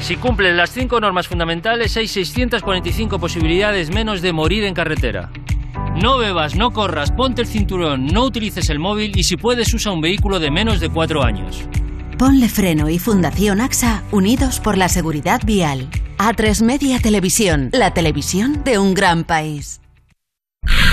Si cumplen las cinco normas fundamentales, hay 645 posibilidades menos de morir en carretera. No bebas, no corras, ponte el cinturón, no utilices el móvil y si puedes usa un vehículo de menos de cuatro años.
Ponle Freno y Fundación AXA unidos por la seguridad vial. A3 Media Televisión, la televisión de un gran país.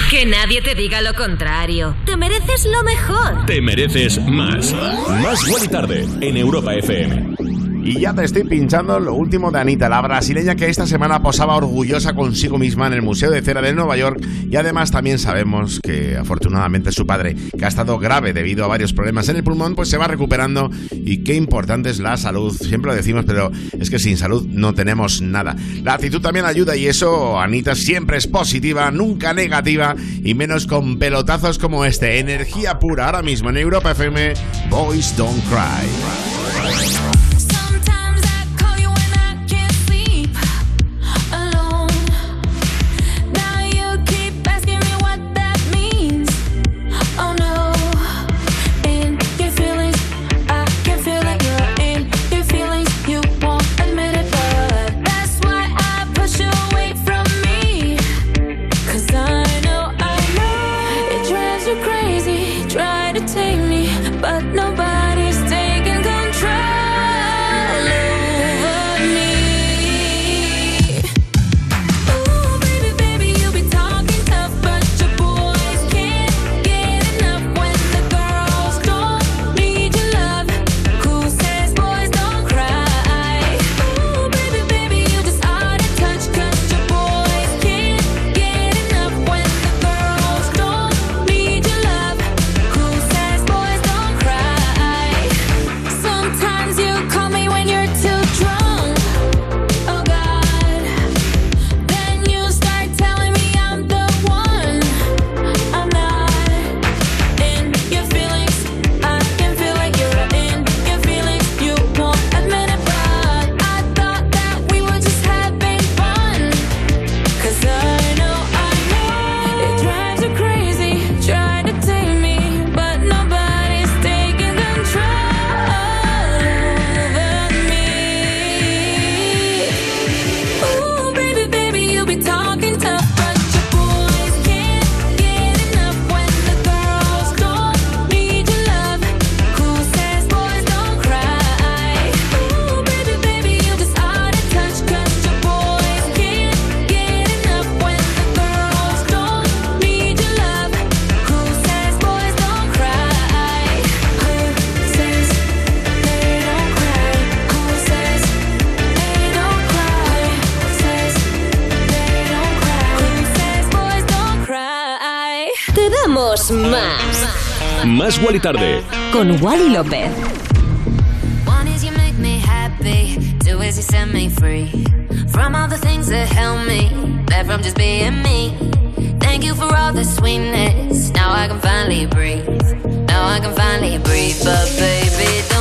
Que nadie te diga lo contrario. Te mereces lo mejor.
Te mereces más. Más Guay Tarde en Europa FM.
Y ya te estoy pinchando lo último de Anita, la brasileña que esta semana posaba orgullosa consigo misma en el Museo de Cera de Nueva York y además también sabemos que afortunadamente su padre, que ha estado grave debido a varios problemas en el pulmón, pues se va recuperando y qué importante es la salud, siempre lo decimos, pero es que sin salud no tenemos nada. La actitud también ayuda y eso, Anita siempre es positiva, nunca negativa y menos con pelotazos como este, energía pura ahora mismo en Europa FM,
Boys Don't Cry.
Más
Guay Tarde.
Con Wally López.
One is you make me happy, two is you set me free from all the things that held me back from just being me. Thank you for all the sweetness. Now I can finally breathe. Now I can finally breathe. But baby, don't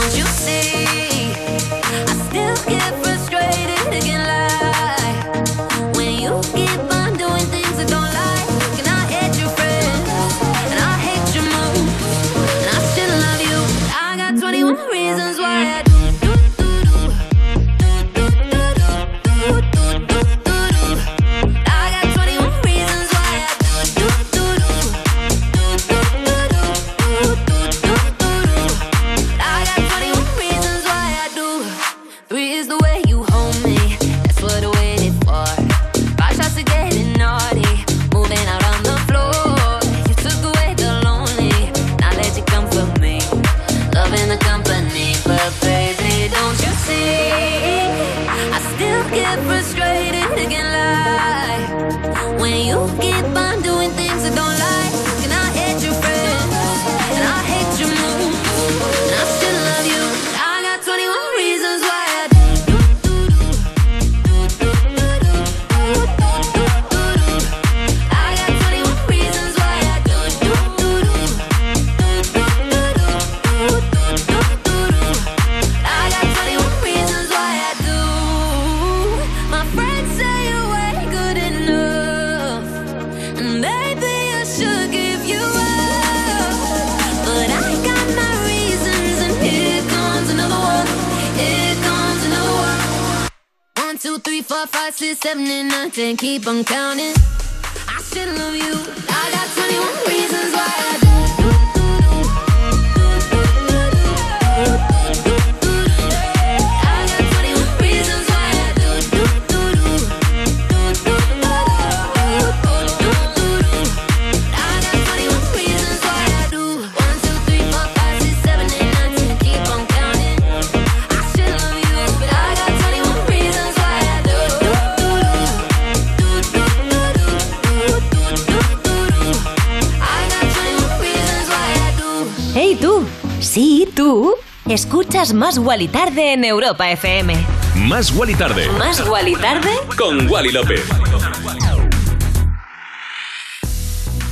Keep on
counting.
Escuchas Más Guali Tarde en Europa FM.
Más Guali Tarde.
Más Guali Tarde
Con Wally López.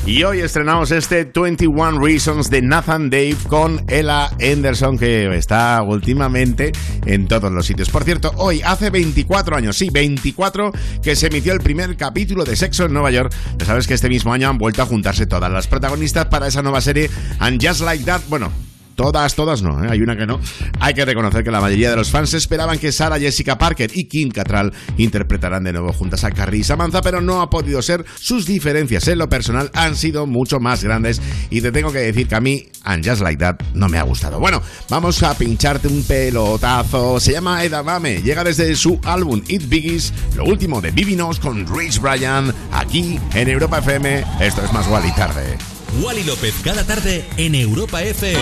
Y hoy estrenamos este 21 Reasons de Nathan Dave con Ella Anderson, que está últimamente en todos los sitios. Por cierto, hoy hace 24 años, sí, 24, que se emitió el primer capítulo de Sexo en Nueva York. Ya sabes que este mismo año han vuelto a juntarse todas las protagonistas para esa nueva serie And Just Like That. Bueno, Todas, todas no, ¿eh? hay una que no. Hay que reconocer que la mayoría de los fans esperaban que Sarah Jessica Parker y Kim Cattrall interpretaran de nuevo juntas a Carrie y Samantha, pero no ha podido ser. Sus diferencias en lo personal han sido mucho más grandes y te tengo que decir que a mí, And Just Like That, no me ha gustado. Bueno, vamos a pincharte un pelotazo. Se llama Edamame, llega desde su álbum It Biggies, lo último de Vivi Knows con Rich Bryan, aquí en Europa FM. Esto es más y tarde.
Wally López cada tarde en Europa FM.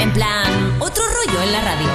En plan, otro rollo en la radio.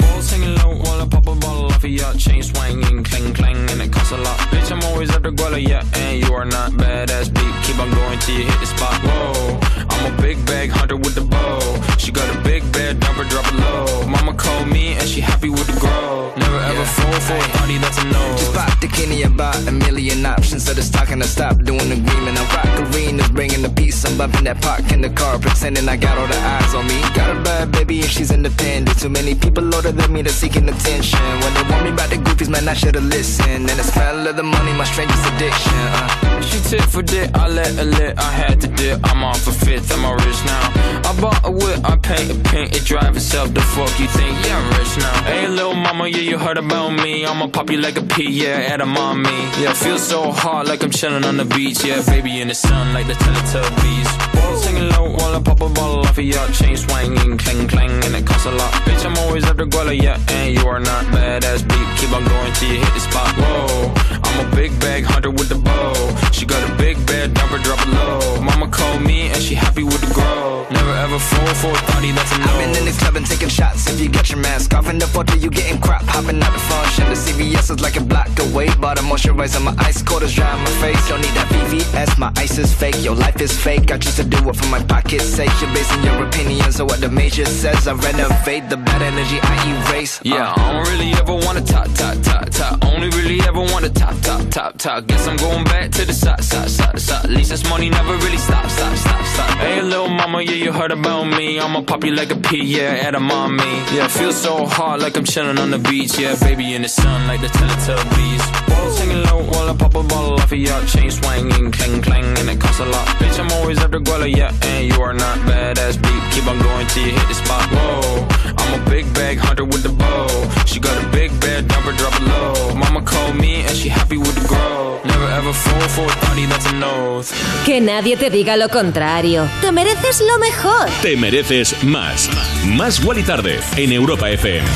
Balls hanging low while I pop a bottle off of your chain swinging, clang clang, and it costs a lot. Bitch, I'm always at the guala, yeah, and you are not badass beat. Keep on going till you hit the spot. Whoa, I'm a big bag hunter with the bow. She got a big bed, never drop it low. Mama called me and she happy with the grow. Never ever fall for a thotty that's a no.
Just pop the Kenny about a million options. So the stock and I stop doing the agreement. I rock arenas, bringing the peace. I'm bumping that park in the car, pretending I got all the eyes on me. Got a bad baby and she's independent. Too many people older than me that's seeking attention. When they want me about the goofies, man, I should've listened. And the smell of the money, my strangest addiction. Uh.
She tit for dick, I let her lit, I had to dip. I'm off a fifth, I'm a rich now. I bought a whip, I paint a pink, it drive itself. The fuck you think? Yeah, I'm rich now. Hey, little mama, yeah, you heard about me. I'ma pop you like a pea, yeah, at a mommy. Yeah, feel so hot like I'm chilling on the beach. Yeah, baby in the sun like the Teletubbies. Balls hanging low while I pop a bottle off of your chain swinging, clang clang, and it costs a lot. Bitch, I'm always the guala, yeah, and you are not badass beat. Keep on going till you hit the spot. Whoa, I'm a big bag hunter with the bow. She got a big bed, never drop it low. Mama called me and she happy with the grow. Never ever fall for a thotty, that's a no.
I've been in the club and taking shots. If you got your mask off in the photo, you getting crap. Hopping out the function. The CVS is like a block away. Bought a moisturizer, my ice cold is dry on my face. Don't need that VVS, my ice is fake. Your life is fake. I choose to do it for my pocket's sake. You're basing your opinions on what the major says. I renovate the bad energy I erase. Uh.
Yeah, I don't really ever wanna top, top, top, top. Only really ever wanna top, top, top, top. Guess I'm going back to the side, side, side, side. At least this money never really stop, stop, stop, stop. Hey, little mama, yeah, you heard about me. I'ma pop you like a pea, yeah, at a mommy. Yeah, feel so hot like I'm chilling on the beach. Yeah, baby in the sun like the Teletubbies. Balls hanging low while I pop a bottle off of your chain swinging, clang clang, and it costs a lot. Bitch, I'm always the guala, yeah, and you are not badass beat. Keep on going till you hit the spot. Whoa, I'm a big bag hunter with the bow. She got a big bed, never drop it low. Mama called me and she happy with the grow. Never ever fall for a thotty, that's a no.
Que nadie te diga lo contrario. Te mereces lo mejor.
Te mereces más. Más Wally Tarde en Europa FM.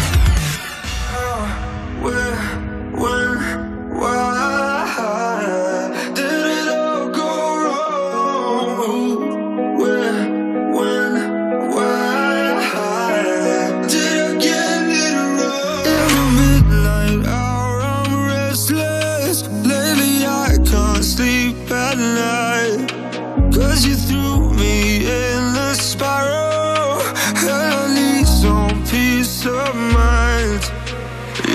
Cause spiral I need some peace of mind.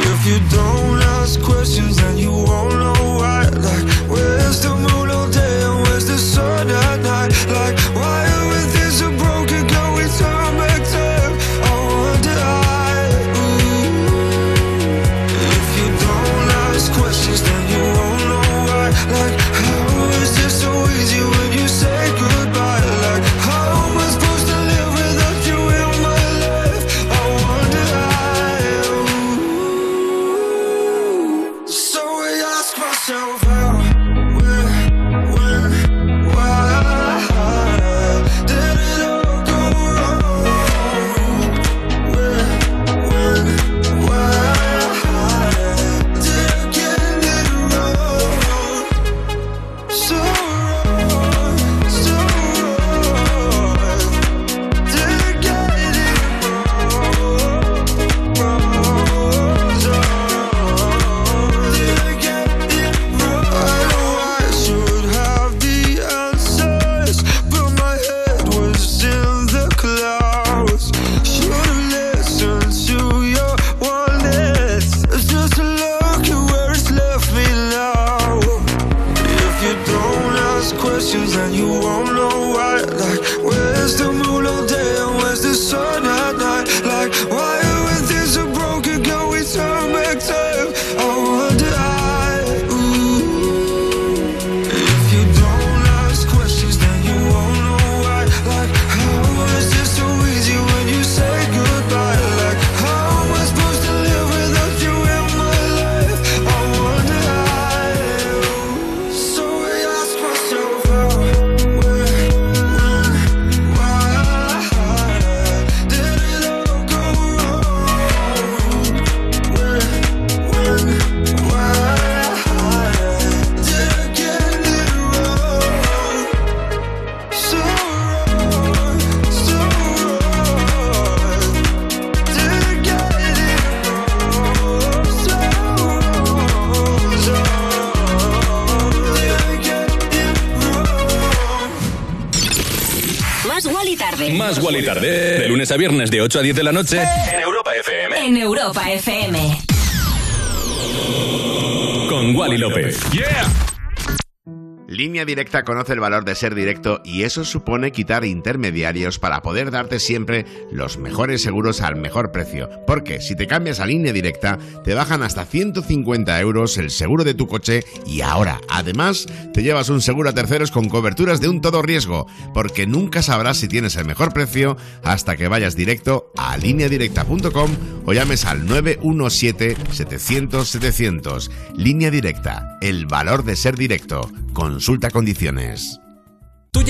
If you don't ask questions then you won't know why. Like where's the moon all day and where's the sun at night? Like why
lunes de 8 a 10 de la noche. En Europa FM.
En Europa FM.
Con Wally López. ¡Yeah!
Línea Directa conoce el valor de ser directo y eso supone quitar intermediarios para poder darte siempre los mejores seguros al mejor precio. Porque si te cambias a Línea Directa, te bajan hasta 150 euros el seguro de tu coche y ahora, además, te llevas un seguro a terceros con coberturas de un todo riesgo, porque nunca sabrás si tienes el mejor precio hasta que vayas directo a lineadirecta.com o llames al 917-700-700. Línea Directa, el valor de ser directo. Consulta condiciones.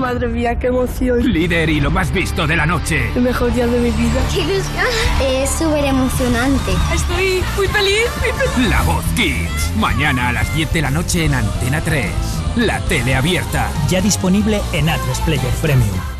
Madre mía, qué emoción.
Líder y lo más visto de la noche.
El mejor día de mi vida.
¡Qué ilusión! Es súper emocionante.
Estoy muy feliz, muy feliz.
La Voz Kids. Mañana a las 10 de la noche en Antena 3. La tele abierta.
Ya disponible en Atlas Player Premium.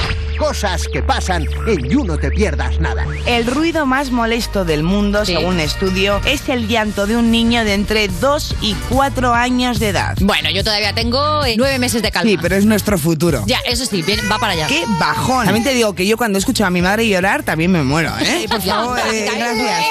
Cosas que pasan en You No Te Pierdas Nada.
El ruido más molesto del mundo,
Sí.
según un estudio, es el llanto de un niño de entre 2 y 4 años de edad.
Bueno, yo todavía tengo eh, nueve meses de calma.
Sí, pero es nuestro futuro.
Ya, eso sí, bien, va para allá.
¡Qué bajón! También te digo que yo cuando escucho a mi madre llorar también me muero, ¿eh?
Sí, por favor.
eh, [laughs] gracias.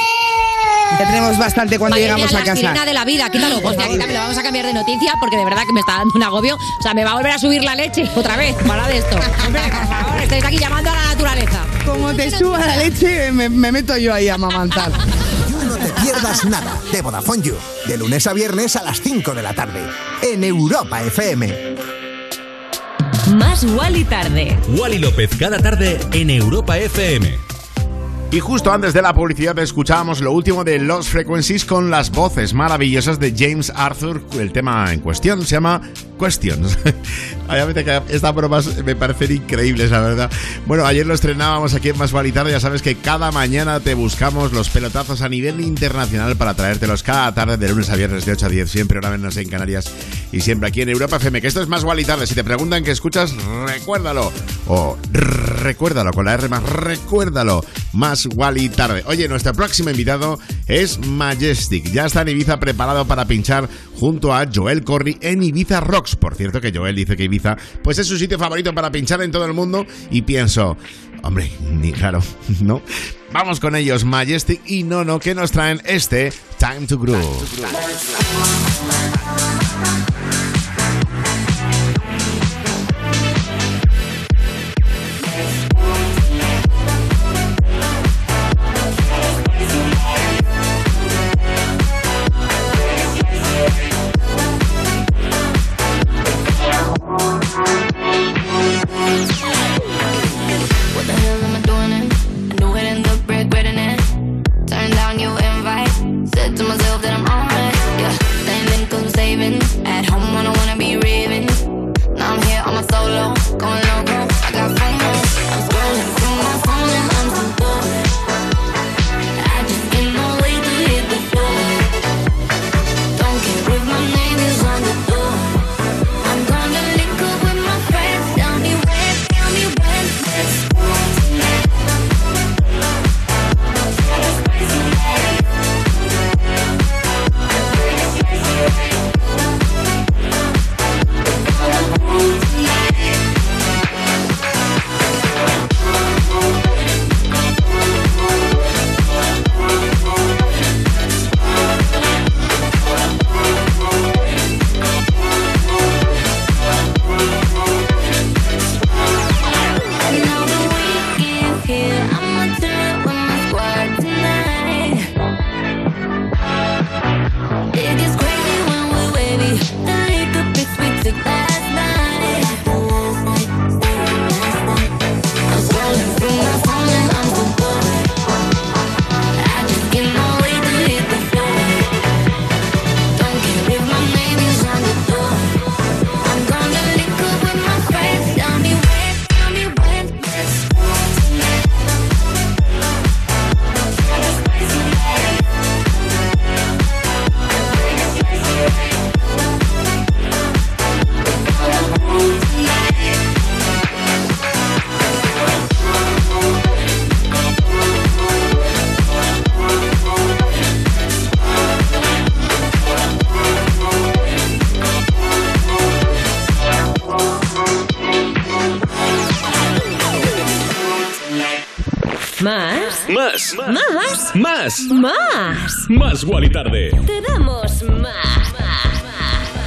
Ya tenemos bastante cuando llegamos a
la
casa.
sirena de la vida, quítalo. Quítamelo, vamos a cambiar de noticia porque de verdad que me está dando un agobio. O sea, me va a volver a subir la leche otra vez. Para de esto. Hombre, por favor, estáis aquí llamando a la naturaleza.
Como te suba la leche, me, me meto yo ahí a mamantar.
No Te Pierdas Nada de Vodafone You. De lunes a viernes a las 5 de la tarde. En Europa FM.
Más Wally tarde.
Wally López cada tarde en Europa FM.
Y justo antes de la publicidad escuchábamos lo último de Lost Frequencies con las voces maravillosas de James Arthur. El tema en cuestión se llama Questions. [laughs] Estas bromas me parecen increíbles, la verdad. Bueno, ayer lo estrenábamos aquí en Más Vale. Ya sabes que cada mañana te buscamos los pelotazos a nivel internacional para traértelos cada tarde de lunes a viernes de 8 a 10, siempre ahora menos en Canarias y siempre aquí en Europa FM. Que esto es Más Vale. Si te preguntan qué escuchas, recuérdalo. O recuérdalo con la R más, recuérdalo. Más Wally tarde. Oye, nuestro próximo invitado es Majestic. Ya está en Ibiza preparado para pinchar junto a Joel Corry en Ibiza Rocks. Por cierto, que Joel dice que Ibiza pues es su sitio favorito para pinchar en todo el mundo. Y pienso, hombre, ni claro, [laughs] ¿no? Vamos con ellos, Majestic y Nono, que nos traen este Time to Groove.
Más Guali Tarde.
Te damos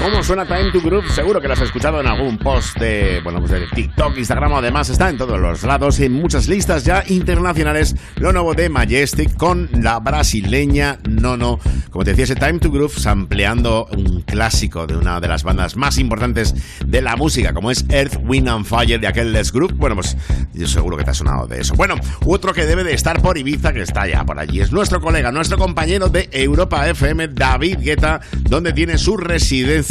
¿Cómo suena Time to Group? Seguro que lo has escuchado en algún post de, bueno, pues de TikTok, Instagram, además está en todos los lados, en muchas listas ya internacionales, lo nuevo de Majestic con la brasileña Nono. Como te decía, ese Time to Groove sampleando un clásico de una de las bandas más importantes de la música, como es Earth, Wind and Fire de aquel Les Group. Bueno, pues yo seguro que te ha sonado de eso. Bueno, otro que debe de estar por Ibiza, que está ya por allí, es nuestro colega, nuestro compañero de Europa FM, David Guetta, donde tiene sus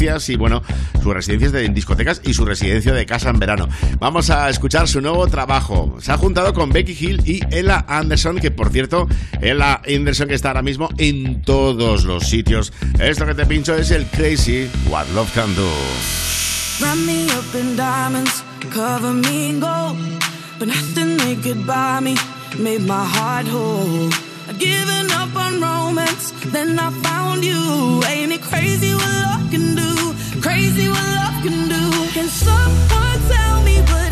y, bueno, sus residencias de discotecas y su residencia de casa en verano. Vamos a escuchar su nuevo trabajo. Se ha juntado con Becky Hill y Ella Anderson, que por cierto, Ella Anderson que está ahora mismo en todos los sitios. Esto que te pincho es el Crazy What Love Can Do.
Me up diamonds, cover me gold. But nothing they could buy me made my heart whole. I'd given up on romance, then I found you. Ain't it crazy what love can do? Crazy what love can do. Can someone tell me what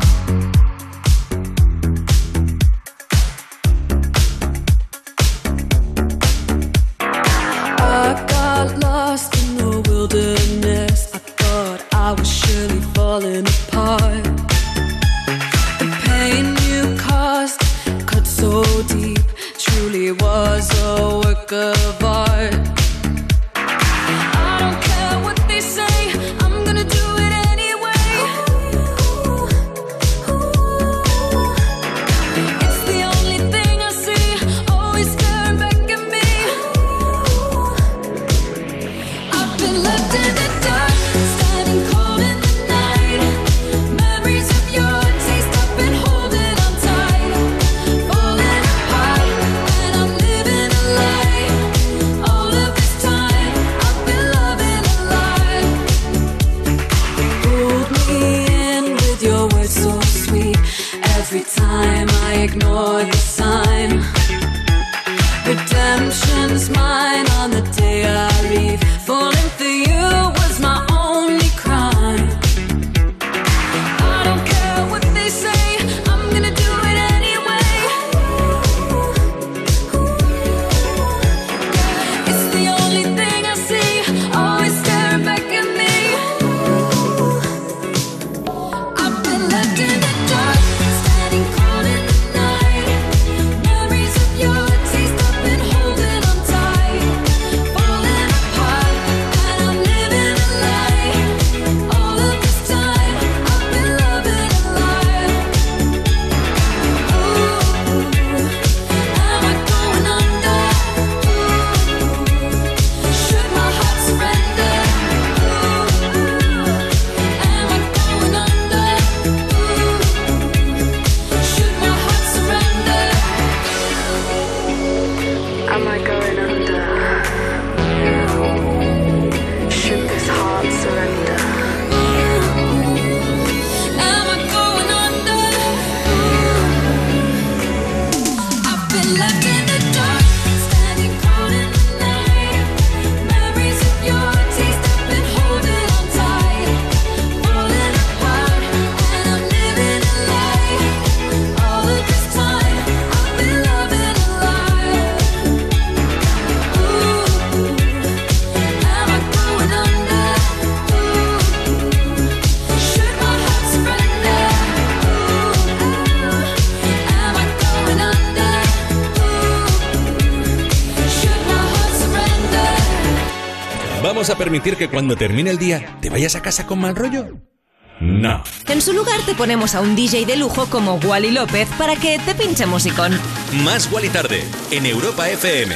A
permitir que cuando termine el día te vayas a casa con mal rollo? No.
En su lugar te ponemos a un DJ de lujo como Wally López para que te pinche musicón.
Más Wally tarde en Europa FM.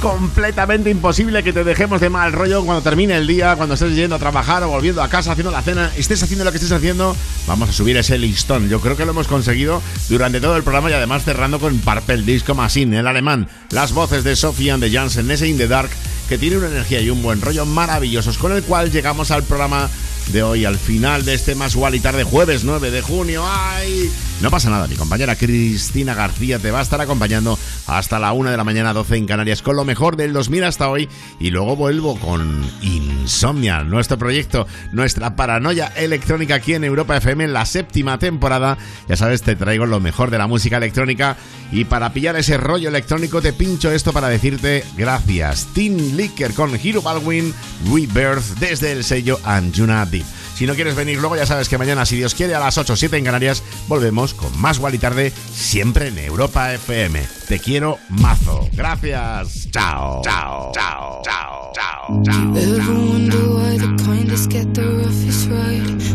completamente imposible que te dejemos de mal rollo cuando termine el día, cuando estés yendo a trabajar o volviendo a casa haciendo la cena, estés haciendo lo que estés haciendo, vamos a subir ese listón. Yo creo que lo hemos conseguido durante todo el programa y además cerrando con Parpel Disco Machine, el alemán, las voces de Sophie and the Janssen, ese In the Dark, que tiene una energía y un buen rollo maravillosos, con el cual llegamos al programa de hoy, al final de este más y tarde, jueves 9 de junio. ¡Ay! No pasa nada, mi compañera Cristina García te va a estar acompañando hasta la 1 de la mañana, 12 en Canarias, con lo mejor del 2000 hasta hoy. Y luego vuelvo con Insomnia, nuestro proyecto, nuestra paranoia electrónica aquí en Europa FM la séptima temporada. Ya sabes, te traigo lo mejor de la música electrónica. Y para pillar ese rollo electrónico, te pincho esto para decirte gracias. Team Licker con Hero Baldwin, Rebirth, desde el sello Anjuna Deep. Si no quieres venir luego, ya sabes que mañana, si Dios quiere, a las 8 o 7 en Canarias, volvemos con más y Tarde, siempre en Europa FM. Te quiero mazo. Gracias. Chao. Chao. Chao. Chao. Chao. Chao.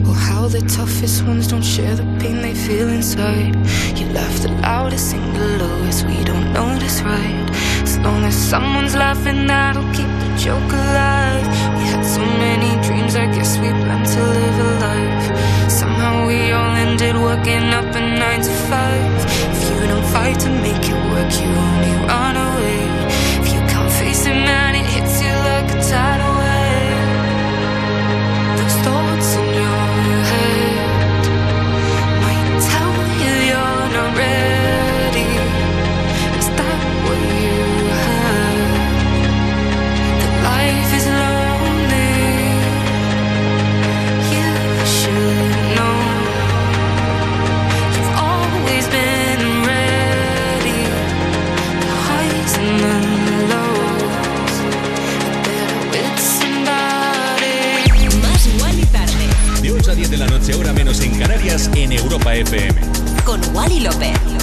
Or how the toughest ones don't share the pain they feel inside? You laugh the loudest, sing the lowest, we don't know notice, right? As long as someone's laughing, that'll keep the joke alive. We had so many dreams, I guess we planned to live a life. Somehow we all ended working up a nine to five. If you don't fight to make it work, you only run away. If you can't face it, man,
la noche, hora menos en Canarias, en Europa FM.
con Wally López.